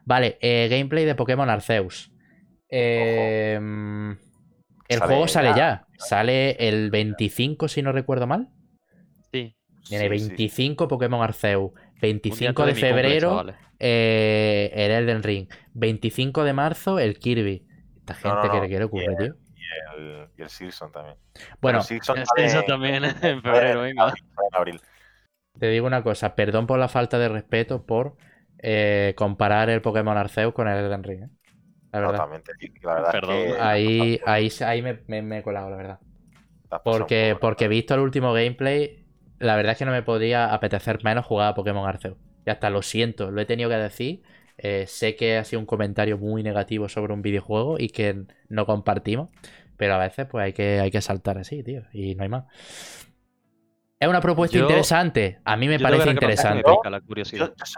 Vale, eh, gameplay de Pokémon Arceus. Em, el juego sale ya. Sale el 25, si no recuerdo mal.
Sí.
Tiene 25 Pokémon Arceus. 25 de febrero eh, el Elden Ring. 25 de marzo el Kirby. Esta gente que le quiere ocurrir, tío.
Y el, y el Silson también.
Bueno,
el también en febrero, venga.
Te digo una cosa, perdón por la falta de respeto por eh, comparar el Pokémon Arceus con el Elden Ring. ¿eh? La verdad.
Perdón.
ahí, ahí, ahí me, he colado, la verdad. Porque, porque visto el último gameplay, la verdad es que no me podría apetecer menos jugar a Pokémon Arceus. Y hasta lo siento, lo he tenido que decir. Eh, sé que ha sido un comentario muy negativo sobre un videojuego y que no compartimos. Pero a veces pues hay que, hay que saltar así, tío. Y no hay más. Es una propuesta interesante. A mí me parece interesante.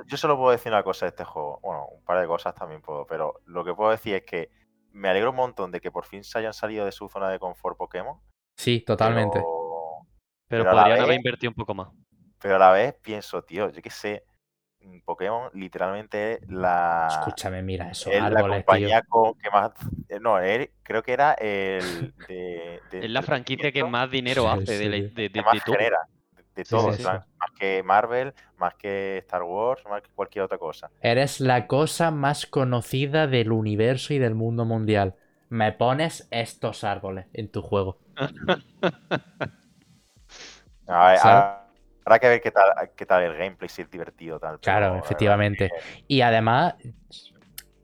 Yo, solo puedo decir una cosa de este juego. Bueno, un par de cosas también puedo. Pero lo que puedo decir es que me alegro un montón de que por fin se hayan salido de su zona de confort Pokémon.
Sí, totalmente.
Pero, podrían haber invertido un poco más.
Pero a la vez pienso, tío, yo qué sé. Pokémon literalmente es la.
Escúchame, mira, eso.
Es la compañía que más. Eh, no, creo que era el.
es la franquicia que más dinero hace de, de, de,
más genera de todo. Más que Marvel, más que Star Wars, más que cualquier otra cosa.
Eres la cosa más conocida del universo y del mundo mundial. Me pones estos árboles en tu juego.
habrá que ver qué tal, qué tal el gameplay, si es divertido. Tal,
claro, efectivamente. Y además,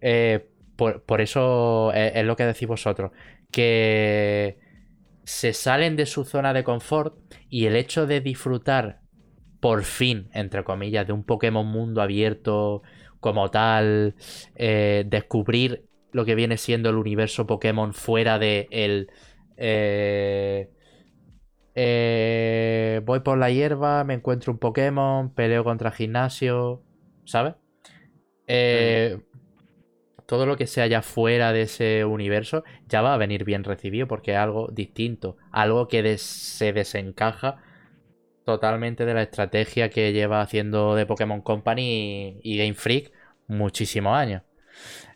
eh, por, eso es, lo que decís vosotros, que se salen de su zona de confort y el hecho de disfrutar por fin, entre comillas, de un Pokémon mundo abierto como tal, eh, descubrir lo que viene siendo el universo Pokémon fuera de el... Eh, eh, voy por la hierba, me encuentro un Pokémon, peleo contra gimnasio, ¿sabes? Eh, todo lo que sea allá fuera de ese universo ya va a venir bien recibido porque es algo distinto, algo que se desencaja totalmente de la estrategia que lleva haciendo de Pokémon Company y, Game Freak muchísimos años.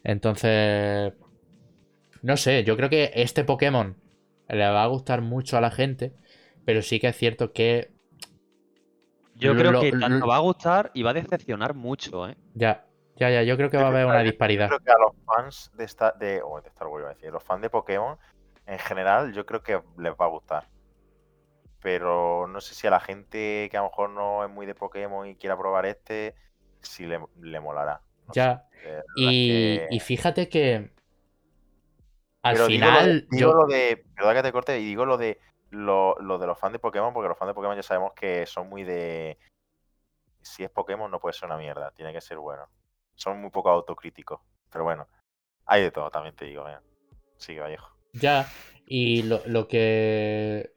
Entonces, no sé, yo creo que este Pokémon le va a gustar mucho a la gente, pero sí que es cierto que...
Yo creo que tanto va a gustar y va a decepcionar mucho, ¿eh?
Ya, ya, ya, yo creo que va a haber una disparidad.
Yo creo que a los fans de, esta, de, oh, de Star Wars, a decir, los fans de Pokémon, en general, yo creo que les va a gustar. Pero no sé si a la gente que a lo mejor no es muy de Pokémon y quiera probar este, si le, molará.
ya. y, fíjate que. Al final.
Digo, lo de, digo lo de. Perdón que te corte, y digo lo de lo, de los fans de Pokémon, porque los fans de Pokémon ya sabemos que son muy de. Si es Pokémon, no puede ser una mierda, tiene que ser bueno. Son muy poco autocríticos. Pero bueno, hay de todo, también te digo. Sigue, Vallejo.
Ya, y lo, lo que.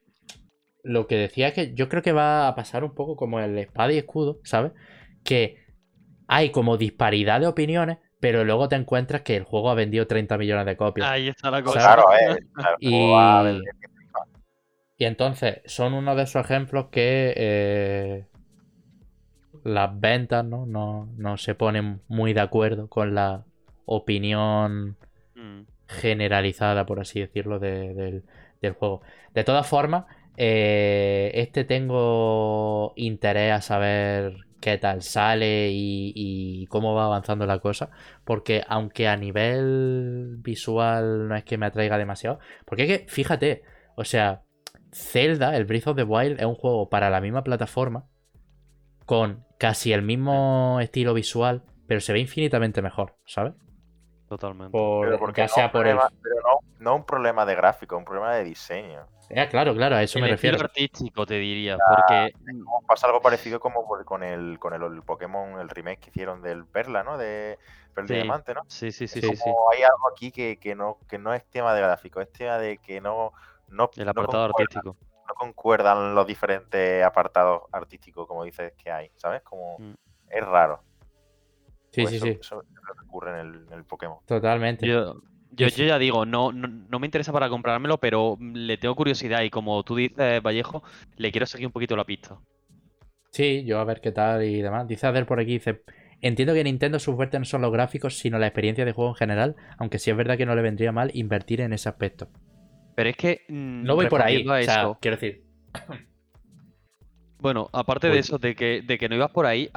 Lo que decía es que yo creo que va a pasar un poco como el espada y escudo, ¿sabes? Que hay como disparidad de opiniones, pero luego te encuentras que el juego ha vendido 30 millones de copias.
Ahí está la cosa. Claro, eh,
y, y, entonces son uno de esos ejemplos que eh, las ventas ¿no? No, se ponen muy de acuerdo con la opinión mm. generalizada, por así decirlo, del, juego. De todas formas, eh, este tengo interés a saber qué tal sale y, cómo va avanzando la cosa. Porque aunque a nivel visual no es que me atraiga demasiado. Porque es que, fíjate, o sea, Zelda, el Breath of the Wild, es un juego para la misma plataforma. Con casi el mismo estilo visual, pero se ve infinitamente mejor, ¿sabes?
Totalmente.
porque sea por Pero no, no un problema de gráfico, un problema de diseño.
Eh, claro, claro, a eso me refiero.
artístico, te diría, porque...
Pasa algo parecido como con el con el, Pokémon, el remake que hicieron del Perla, ¿no? De Perla Diamante, ¿no?
Sí, sí, sí,
sí, Hay algo aquí que, que, no, que no es tema de gráfico, es tema de que no... no
el apartado artístico.
No concuerdan los diferentes apartados artísticos, como dices, que hay, ¿sabes? Como... Mm. Es raro.
Sí, pues sí, sí.
Eso ocurre en el, en el Pokémon.
Totalmente.
Yo, yo, ya digo, no, no, me interesa para comprármelo, pero le tengo curiosidad y como tú dices, Vallejo, le quiero seguir un poquito la pista.
Sí, yo a ver qué tal y demás. Dice Ader por aquí, dice, entiendo que Nintendo su fuerte no son los gráficos, sino la experiencia de juego en general, aunque sí es verdad que no le vendría mal invertir en ese aspecto.
Pero es que...
Mm, no voy por ahí, o sea, quiero decir...
Bueno, aparte de eso, de que, de que no ibas por ahí,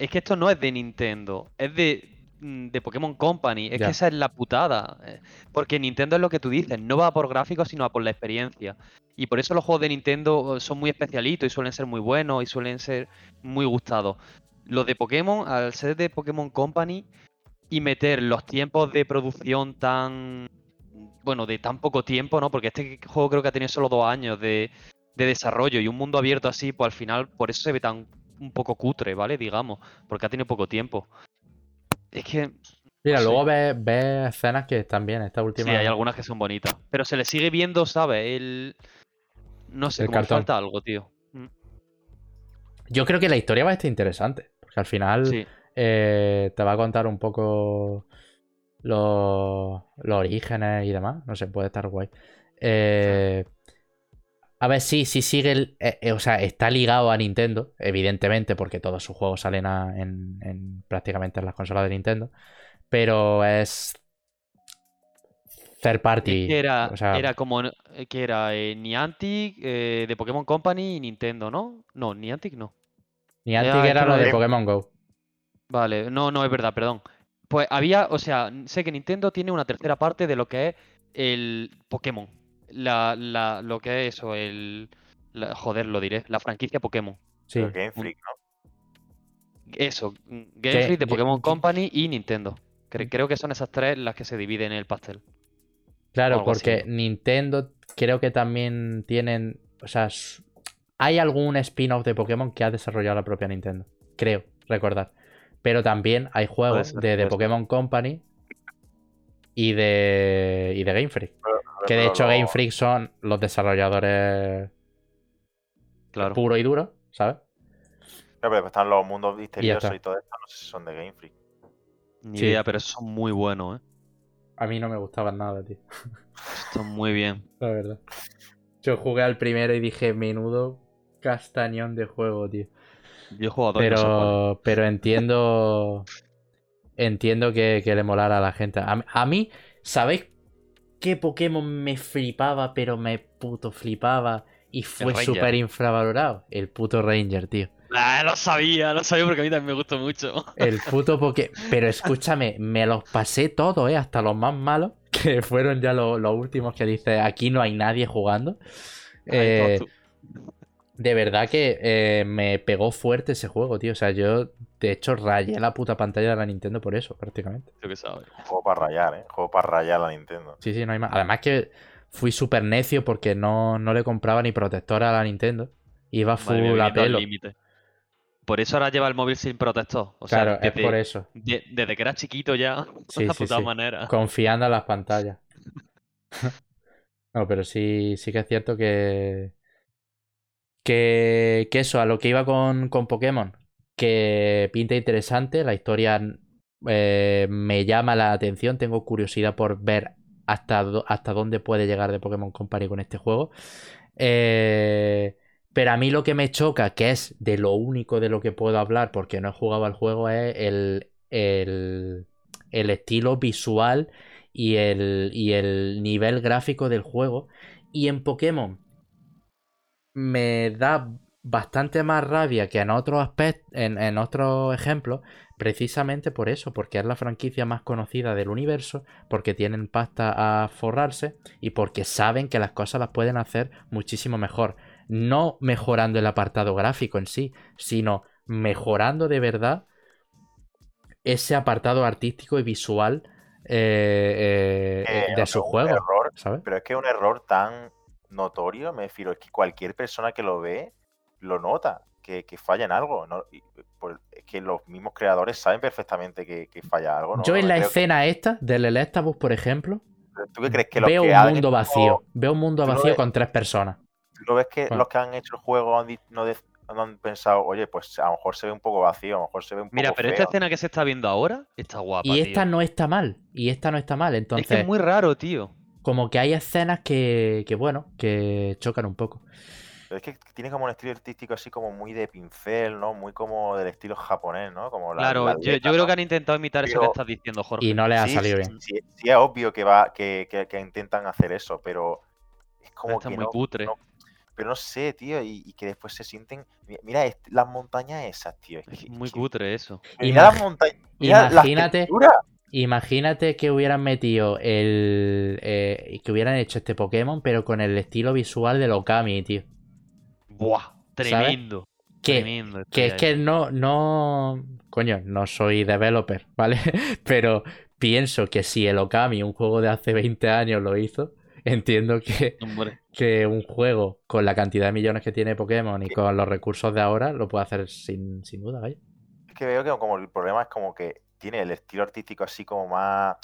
es que esto no es de Nintendo, es de Mm, de Pokémon Company. Es que esa es la putada. Eh, porque Nintendo es lo que tú dices, no va por gráficos, sino por la experiencia. Y por eso los juegos de Nintendo eh, son muy especialitos y suelen ser muy buenos y suelen ser muy gustados. Los de Pokémon, al ser de Pokémon Company y meter los tiempos de producción tan. Bueno, de tan poco tiempo, ¿no? Porque este juego creo que ha tenido solo dos años de, de desarrollo y un mundo abierto así, pues al final, por eso se ve tan un poco cutre, ¿vale? Digamos, porque ha tenido poco tiempo. Es que.
Mira, luego ves, escenas que están bien, esta última.
Sí, hay algunas que son bonitas. Pero se le sigue viendo, ¿sabes? El. No sé, como falta algo, tío. Mm.
Yo creo que la historia va a estar interesante. Porque al final eh, te va a contar un poco los, los orígenes y demás. No sé, puede estar guay. Eh, a ver, sí, sí sigue el. Eh, eh, o sea, está ligado a Nintendo, evidentemente, porque todos sus juegos salen en, prácticamente en las consolas de Nintendo. Pero es. Third party.
era, era como. Eh, que era Niantic, de Pokémon Company y Nintendo, ¿no? No, Niantic no.
Niantic era, lo de Pokémon Go.
Vale, no, no, es verdad, perdón. Pues había, o sea, sé que Nintendo tiene una tercera parte de lo que es el Pokémon la, la, lo que es eso, el. joder, lo diré, la franquicia Pokémon.
Sí. Game Freak, ¿no?
Eso, Game Freak de Pokémon Company y Nintendo. Creo que son esas tres las que se dividen en el pastel.
Claro, porque Nintendo creo que también tienen. O sea, hay algún spin-off de Pokémon que ha desarrollado la propia Nintendo. Creo, recordar. Pero también hay juegos de, de Pokémon Company y de, y de Game Freak. Que de hecho Game Freak son los desarrolladores claro. puro y duro, ¿sabes?
pero están los mundos misteriosos y, todo esto, no sé si son de Game Freak.
Ni idea, pero son muy buenos, ¿eh?
A mí no me gustaban nada, tío.
Están muy bien.
La verdad. Yo jugué al primero y dije, menudo castañón de juego, tío.
Yo he jugado
Pero, pero entiendo. entiendo que, le molara a la gente. a mí, ¿sabéis qué Pokémon me flipaba, pero me puto flipaba y fue súper infravalorado? El puto Ranger, tío.
Ah, lo sabía, lo sabía porque a mí también me gustó mucho.
El puto Pokémon. Pero escúchame, me los pasé todos, ¿eh? Hasta los más malos, que fueron ya los, últimos que dice aquí no hay nadie jugando. Eh, de verdad que eh, me pegó fuerte ese juego, tío. O sea, yo de hecho rayé la puta pantalla de la Nintendo por eso, prácticamente.
Yo que sabes.
Juego para rayar, ¿eh? Juego para rayar la Nintendo.
Sí, sí, no hay más. Además que fui súper necio porque no, no, le compraba ni protector a la Nintendo. Iba full a pelo.
Por eso ahora lleva el móvil sin protector.
O claro, es por eso.
desde que era chiquito ya, sí, de puta manera.
Confiando en las pantallas. no, pero sí, sí que es cierto que. Que, eso, a lo que iba con, con Pokémon, que pinta interesante, la historia eh, me llama la atención, tengo curiosidad por ver hasta, hasta dónde puede llegar de Pokémon Company con este juego. Eh, pero a mí lo que me choca, que es de lo único de lo que puedo hablar porque no he jugado al juego, es el, el, el estilo visual y el, y el nivel gráfico del juego. Y en Pokémon me da bastante más rabia que en otros aspectos, en, en otros ejemplos, precisamente por eso, porque es la franquicia más conocida del universo, porque tienen pasta a forrarse y porque saben que las cosas las pueden hacer muchísimo mejor. No mejorando el apartado gráfico en sí, sino mejorando de verdad ese apartado artístico y visual eh, eh, de su juego.
Pero es que es un error tan notorio, me refiero, es que cualquier persona que lo ve lo nota, que, falla en algo. ¿no? es que los mismos creadores saben perfectamente que, falla algo.
Yo en la escena esta del Electabuzz, por ejemplo, veo un mundo vacío. Veo un mundo vacío con tres personas.
¿Lo ves que los que han hecho el juego no, han pensado, oye, pues a lo mejor se ve un poco vacío, a lo mejor se ve un poco
Mira, pero esta escena que se está viendo ahora está guapa.
Y esta no está mal. Y esta no está mal. Entonces.
Es que es muy raro, tío.
Como que hay escenas que, que bueno, que chocan un poco
es que tiene como un estilo artístico así como muy de pincel, ¿no? Muy como del estilo japonés, ¿no? Como
claro, yo, creo que han intentado imitar eso que estás diciendo, Jorge.
Y no le ha salido bien.
Sí, es obvio que va, que, que, intentan hacer eso, pero es como
Está
que
muy
no, pero no sé, tío, y, que después se sienten. Mira, las montañas esas, tío.
Es, muy cutre eso.
Mira las montañas.
Imagínate. Imagínate que hubieran metido el. Eh, que hubieran hecho este Pokémon, pero con el estilo visual de Okami, tío.
Buah, tremendo.
Que, que es que no, no. Coño, no soy developer, ¿vale? Pero pienso que si el Okami, un juego de hace 20 años, lo hizo, entiendo que, que un juego con la cantidad de millones que tiene Pokémon y con los recursos de ahora lo puede hacer sin, sin duda, ¿vale?
Es que veo que como el problema es como que tiene el estilo artístico así como más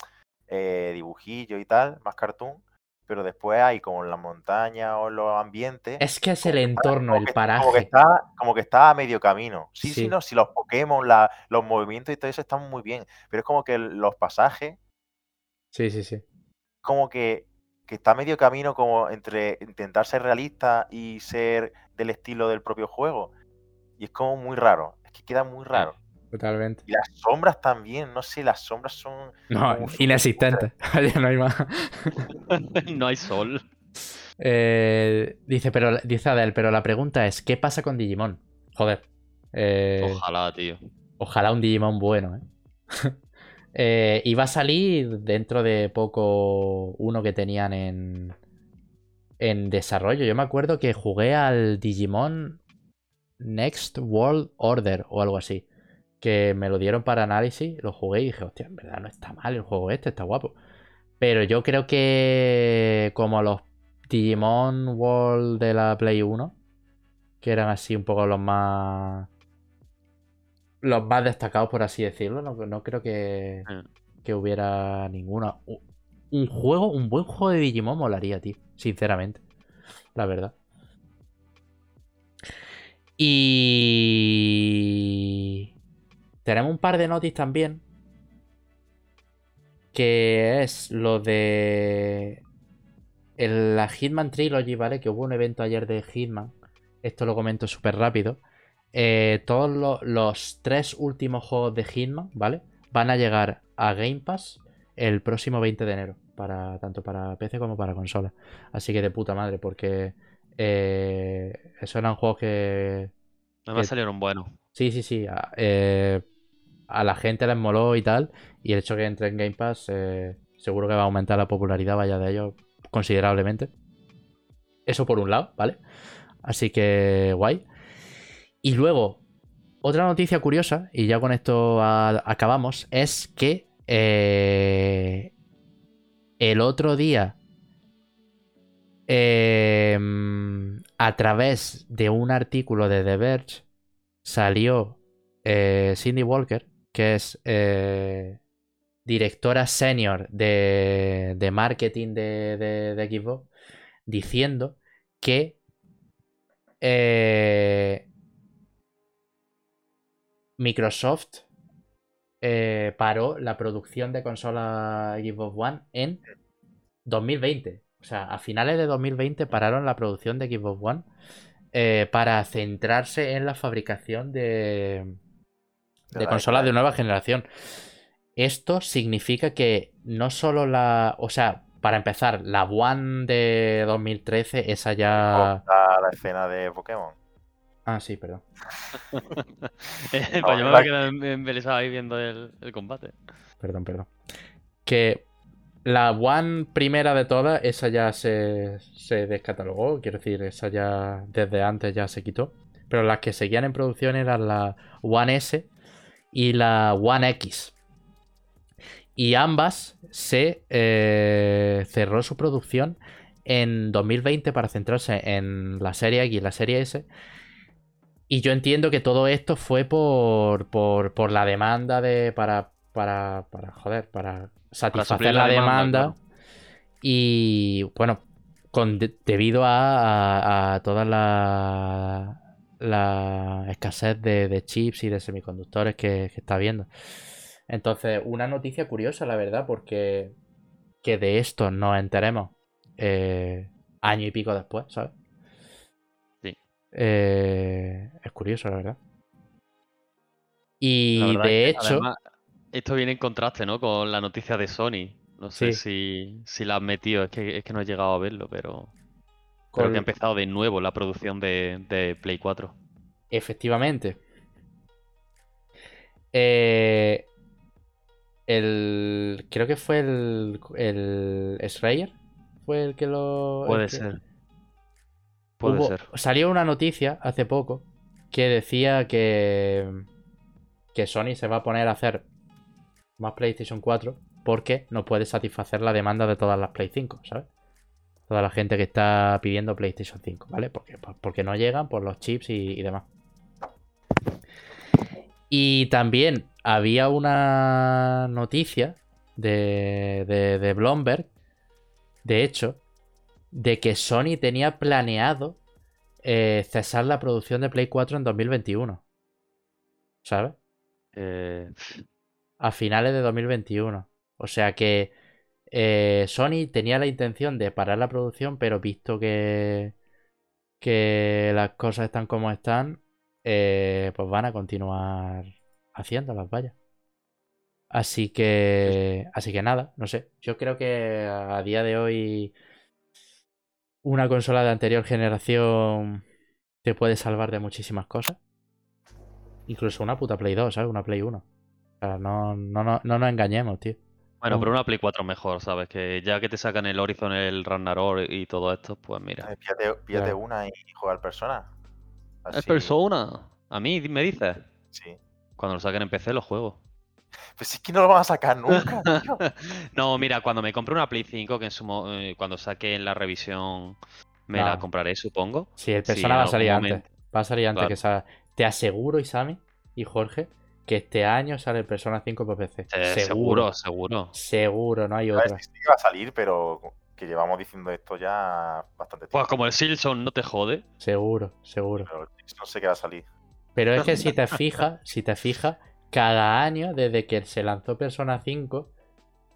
eh, dibujillo y tal, más cartoon, pero después hay como en las montañas o en los ambientes.
Es que es el entorno, el paraje.
Como que, está, como que está a medio camino. Sí, sí, no, si los Pokémon, la, los movimientos y todo eso están muy bien, pero es como que los pasajes.
Sí, sí, sí.
Como que, que está a medio camino como entre intentar ser realista y ser del estilo del propio juego. Y es como muy raro. Es que queda muy raro.
Totalmente.
Y las sombras también, no sé, las sombras son.
No, inexistentes. no hay más.
no hay sol.
Eh, dice, pero, dice Adel, pero la pregunta es: ¿qué pasa con Digimon? Joder.
Eh, ojalá, tío.
Ojalá un Digimon bueno, ¿eh? eh iba a salir dentro de poco uno que tenían en, en desarrollo. Yo me acuerdo que jugué al Digimon Next World Order o algo así que me lo dieron para análisis, lo jugué y dije, hostia, en verdad no está mal el juego este, está guapo. Pero yo creo que como los Digimon World de la Play 1, que eran así un poco los más... Los más destacados, por así decirlo, no, creo que, que hubiera ninguno. Un juego, un buen juego de Digimon molaría, tío, sinceramente. La verdad. Y... Tenemos un par de noticias también. Que es lo de. la Hitman Trilogy, ¿vale? Que hubo un evento ayer de Hitman. Esto lo comento súper rápido. Eh, todos los tres últimos juegos de Hitman, ¿vale? Van a llegar a Game Pass el próximo 20 de enero. Para, tanto para PC como para consola. Así que de puta madre, porque eh, esos eran juegos que.
Me salieron buenos.
Sí, sí, sí. Eh, a la gente les moló y tal. Y el hecho que entre en Game Pass, eh, seguro que va a aumentar la popularidad, vaya de ellos, considerablemente. Eso por un lado, ¿vale? Así que guay. Y luego, otra noticia curiosa, y ya con esto acabamos, es que eh, el otro día Em, a través de un artículo de The Verge salió eh, Cindy Walker, que es eh, directora senior de, marketing de, de, Xbox, diciendo que eh, Microsoft paró la producción de consola Xbox One en 2020. O sea, a finales de 2020 pararon la producción de Xbox One eh, para centrarse en la fabricación de, de consolas de nueva generación. Esto significa que no solo la. O sea, para empezar, la One de 2013, esa ya.
La, escena de Pokémon.
Ah, sí, perdón.
Eh, pues yo me quedado embelesado ahí viendo el, el combate.
Perdón, perdón. Que la One primera de todas, esa ya se, descatalogó, quiero decir, esa ya desde antes ya se quitó. Pero las que seguían en producción eran la One S y la One X. Y ambas se eh, cerró su producción en 2020 para centrarse en la serie X y la serie S. Y yo entiendo que todo esto fue por, por, la demanda de. Para, para, para. Joder, para satisfacer la, demanda, y bueno, con, debido a, toda la, la escasez de, chips y de semiconductores que, está habiendo. Entonces, una noticia curiosa, la verdad, porque que de esto nos enteremos eh, año y pico después, ¿sabes?
Sí.
Eh, es curioso, la verdad. Y de hecho,
esto viene en contraste, ¿no? Con la noticia de Sony. No sé si, si la han metido, es que, es que no he llegado a verlo, pero creo que ha empezado de nuevo la producción de, Play 4.
Efectivamente. Eh, el, creo que fue el, el Schreier. Fue el que lo.
Puede ser. Puede ser.
Salió una noticia hace poco que decía que, que Sony se va a poner a hacer más PlayStation 4 porque no puede satisfacer la demanda de todas las Play 5, ¿sabes? Toda la gente que está pidiendo PlayStation 5, ¿vale? Porque, porque no llegan por los chips y, demás. Y también había una noticia de, de, de Bloomberg, de hecho, de que Sony tenía planeado eh, cesar la producción de Play 4 en 2021. ¿Sabes?
Eh,
a finales de 2021. O sea que eh, Sony tenía la intención de parar la producción, pero visto que, que las cosas están como están, eh, pues van a continuar haciéndolas, vaya. Así que, así que nada, no sé. Yo creo que a día de hoy una consola de anterior generación te puede salvar de muchísimas cosas. Incluso una puta Play 2, ¿sabes? Una Play 1 no, no, no, no nos engañemos, tío.
Bueno, pero una Play 4 mejor, ¿sabes? Que ya que te sacan el Horizon, el Ragnarok y todo esto, pues mira.
Eh, pídate, una y juega al Persona.
¿Es Persona? ¿A mí me dices?
Sí.
Cuando lo saquen en PC lo juego.
Pues es que no lo van a sacar nunca,
no, mira, cuando me compré una Play 5, que en su eh, cuando saque en la revisión me la compraré, supongo.
Sí, el Persona va a salir antes. Va a salir antes que esa. Te aseguro, Isami y Jorge, que este año sale el Persona 5 por PC.
Eh, seguro, seguro.
Seguro, no hay otra.
Sí que va a salir, pero que llevamos diciendo esto ya bastante
tiempo. Pues como el Silson no te jode.
Seguro, seguro.
Pero no sé qué va a salir.
Pero es que si te fijas, si te fijas, cada año desde que se lanzó Persona 5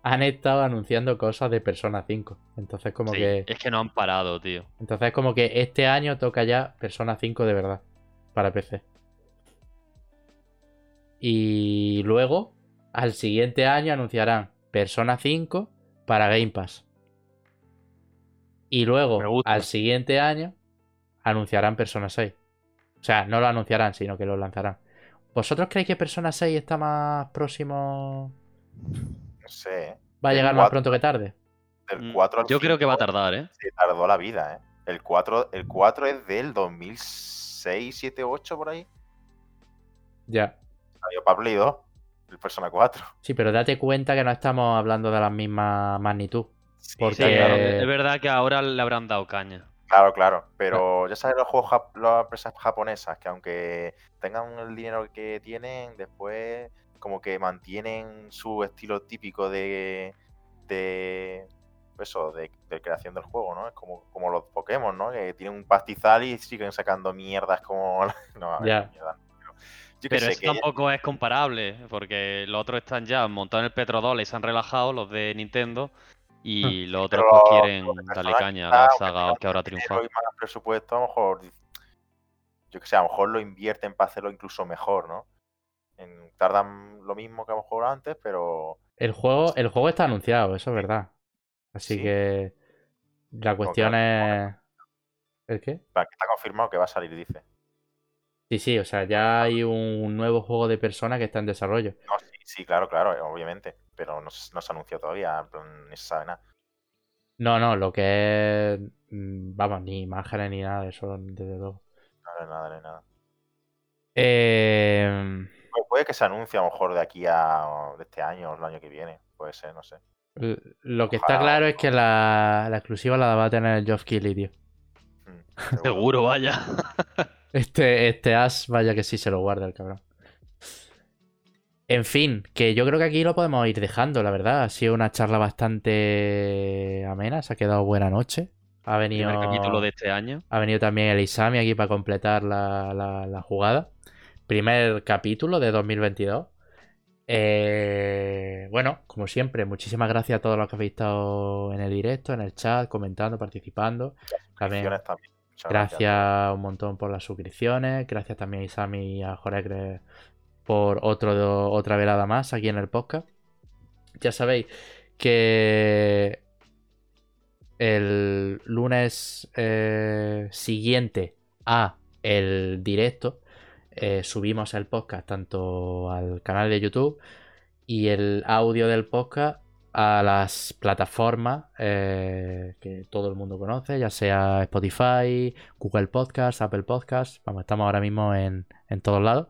han estado anunciando cosas de Persona 5. Entonces como que
es que no han parado, tío.
Entonces como que este año toca ya Persona 5 de verdad para PC. Y luego, al siguiente año, anunciarán Persona 5 para Game Pass. Y luego, al siguiente año, anunciarán Persona 6. O sea, no lo anunciarán, sino que lo lanzarán. ¿Vosotros creéis que Persona 6 está más próximo?
No sé.
¿Va a llegar más pronto que tarde?
Del 4 mm, Yo creo que va a tardar, ¿eh?
Se tardó la vida, ¿eh? El 4, el 4 es del 2006, 7, 8 por ahí.
Ya.
Salió para el Persona 4.
Sí, pero date cuenta que no estamos hablando de la misma magnitud.
porque... es verdad que ahora le habrán dado caña.
Claro, claro, pero ya sabes los juegos, las empresas japonesas, que aunque tengan el dinero que tienen, después como que mantienen su estilo típico de, de eso, de, creación del juego, ¿no? Es como, como los Pokémon, ¿no? Que tienen un pastizal y siguen sacando mierdas como... No,
Pero, eso tampoco es comparable, porque los otros están ya montados en el petrodólar y se han relajado, los de Nintendo, y los otros pues quieren darle caña a la saga que ahora triunfa.
Presupuesto, a lo mejor, yo que sé, a lo mejor lo invierten para hacerlo incluso mejor, ¿no? tardan lo mismo que a lo mejor antes, pero...
El juego, el juego está anunciado, eso es verdad. Así que la cuestión es... ¿El qué?
Está confirmado que va a salir, dice.
Sí, sí, o sea, ya hay un nuevo juego de persona que está en desarrollo.
sí, claro, claro, obviamente. Pero no, se ha anunciado todavía, ni se sabe nada.
No, no, lo que es. Mm, vamos, ni imágenes ni nada eso, desde luego.
Nada, nada, nada.
Eh...
Puede que se anuncie a lo mejor de aquí a de este año o el año que viene. Puede ser, no sé.
Lo que está claro es que la, exclusiva la va a tener Geoff Keighley, tío.
Mm, seguro, vaya.
Este, este as, vaya que sí se lo guarda el cabrón. En fin, que yo creo que aquí lo podemos ir dejando, la verdad. Ha sido una charla bastante amena, se ha quedado buena noche. Ha venido.
El capítulo de este año.
Ha venido también el Isami aquí para completar la, la jugada. Primer capítulo de 2022. Eh, bueno, como siempre, muchísimas gracias a todos los que habéis estado en el directo, en el chat, comentando, participando. También, gracias, un montón por las suscripciones. Gracias también a Isami y a Jorecre por otro, otra velada más aquí en el podcast. Ya sabéis que el lunes eh, siguiente a el directo eh, subimos el podcast tanto al canal de YouTube y el audio del podcast a las plataformas eh, que todo el mundo conoce, ya sea Spotify, Google Podcast, Apple Podcast. Vamos, estamos ahora mismo en, todos lados.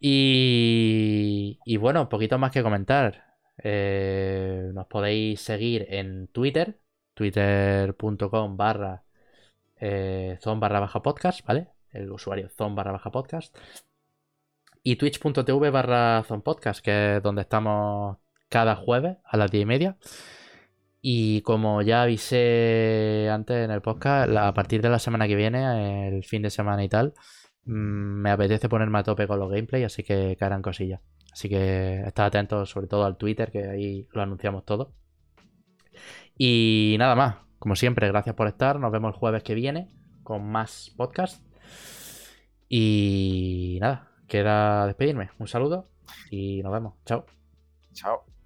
Y, y, bueno, un poquito más que comentar. Eh, nos podéis seguir en Twitter, twitter.com barra zon barra baja podcast, ¿vale? el usuario zon barra baja podcast. Y twitch.tv barra zon podcast, que es donde estamos cada jueves a las 10 y media. Y como ya avisé antes en el podcast, a partir de la semana que viene, el fin de semana y tal, mm, me apetece ponerme a tope con los gameplays, así que caerán cosillas. Así que estad atentos sobre todo al Twitter, que ahí lo anunciamos todo. Y nada más, como siempre, gracias por estar. Nos vemos el jueves que viene con más podcast. Y nada, queda despedirme. Un saludo y nos vemos. Chao.
Chao.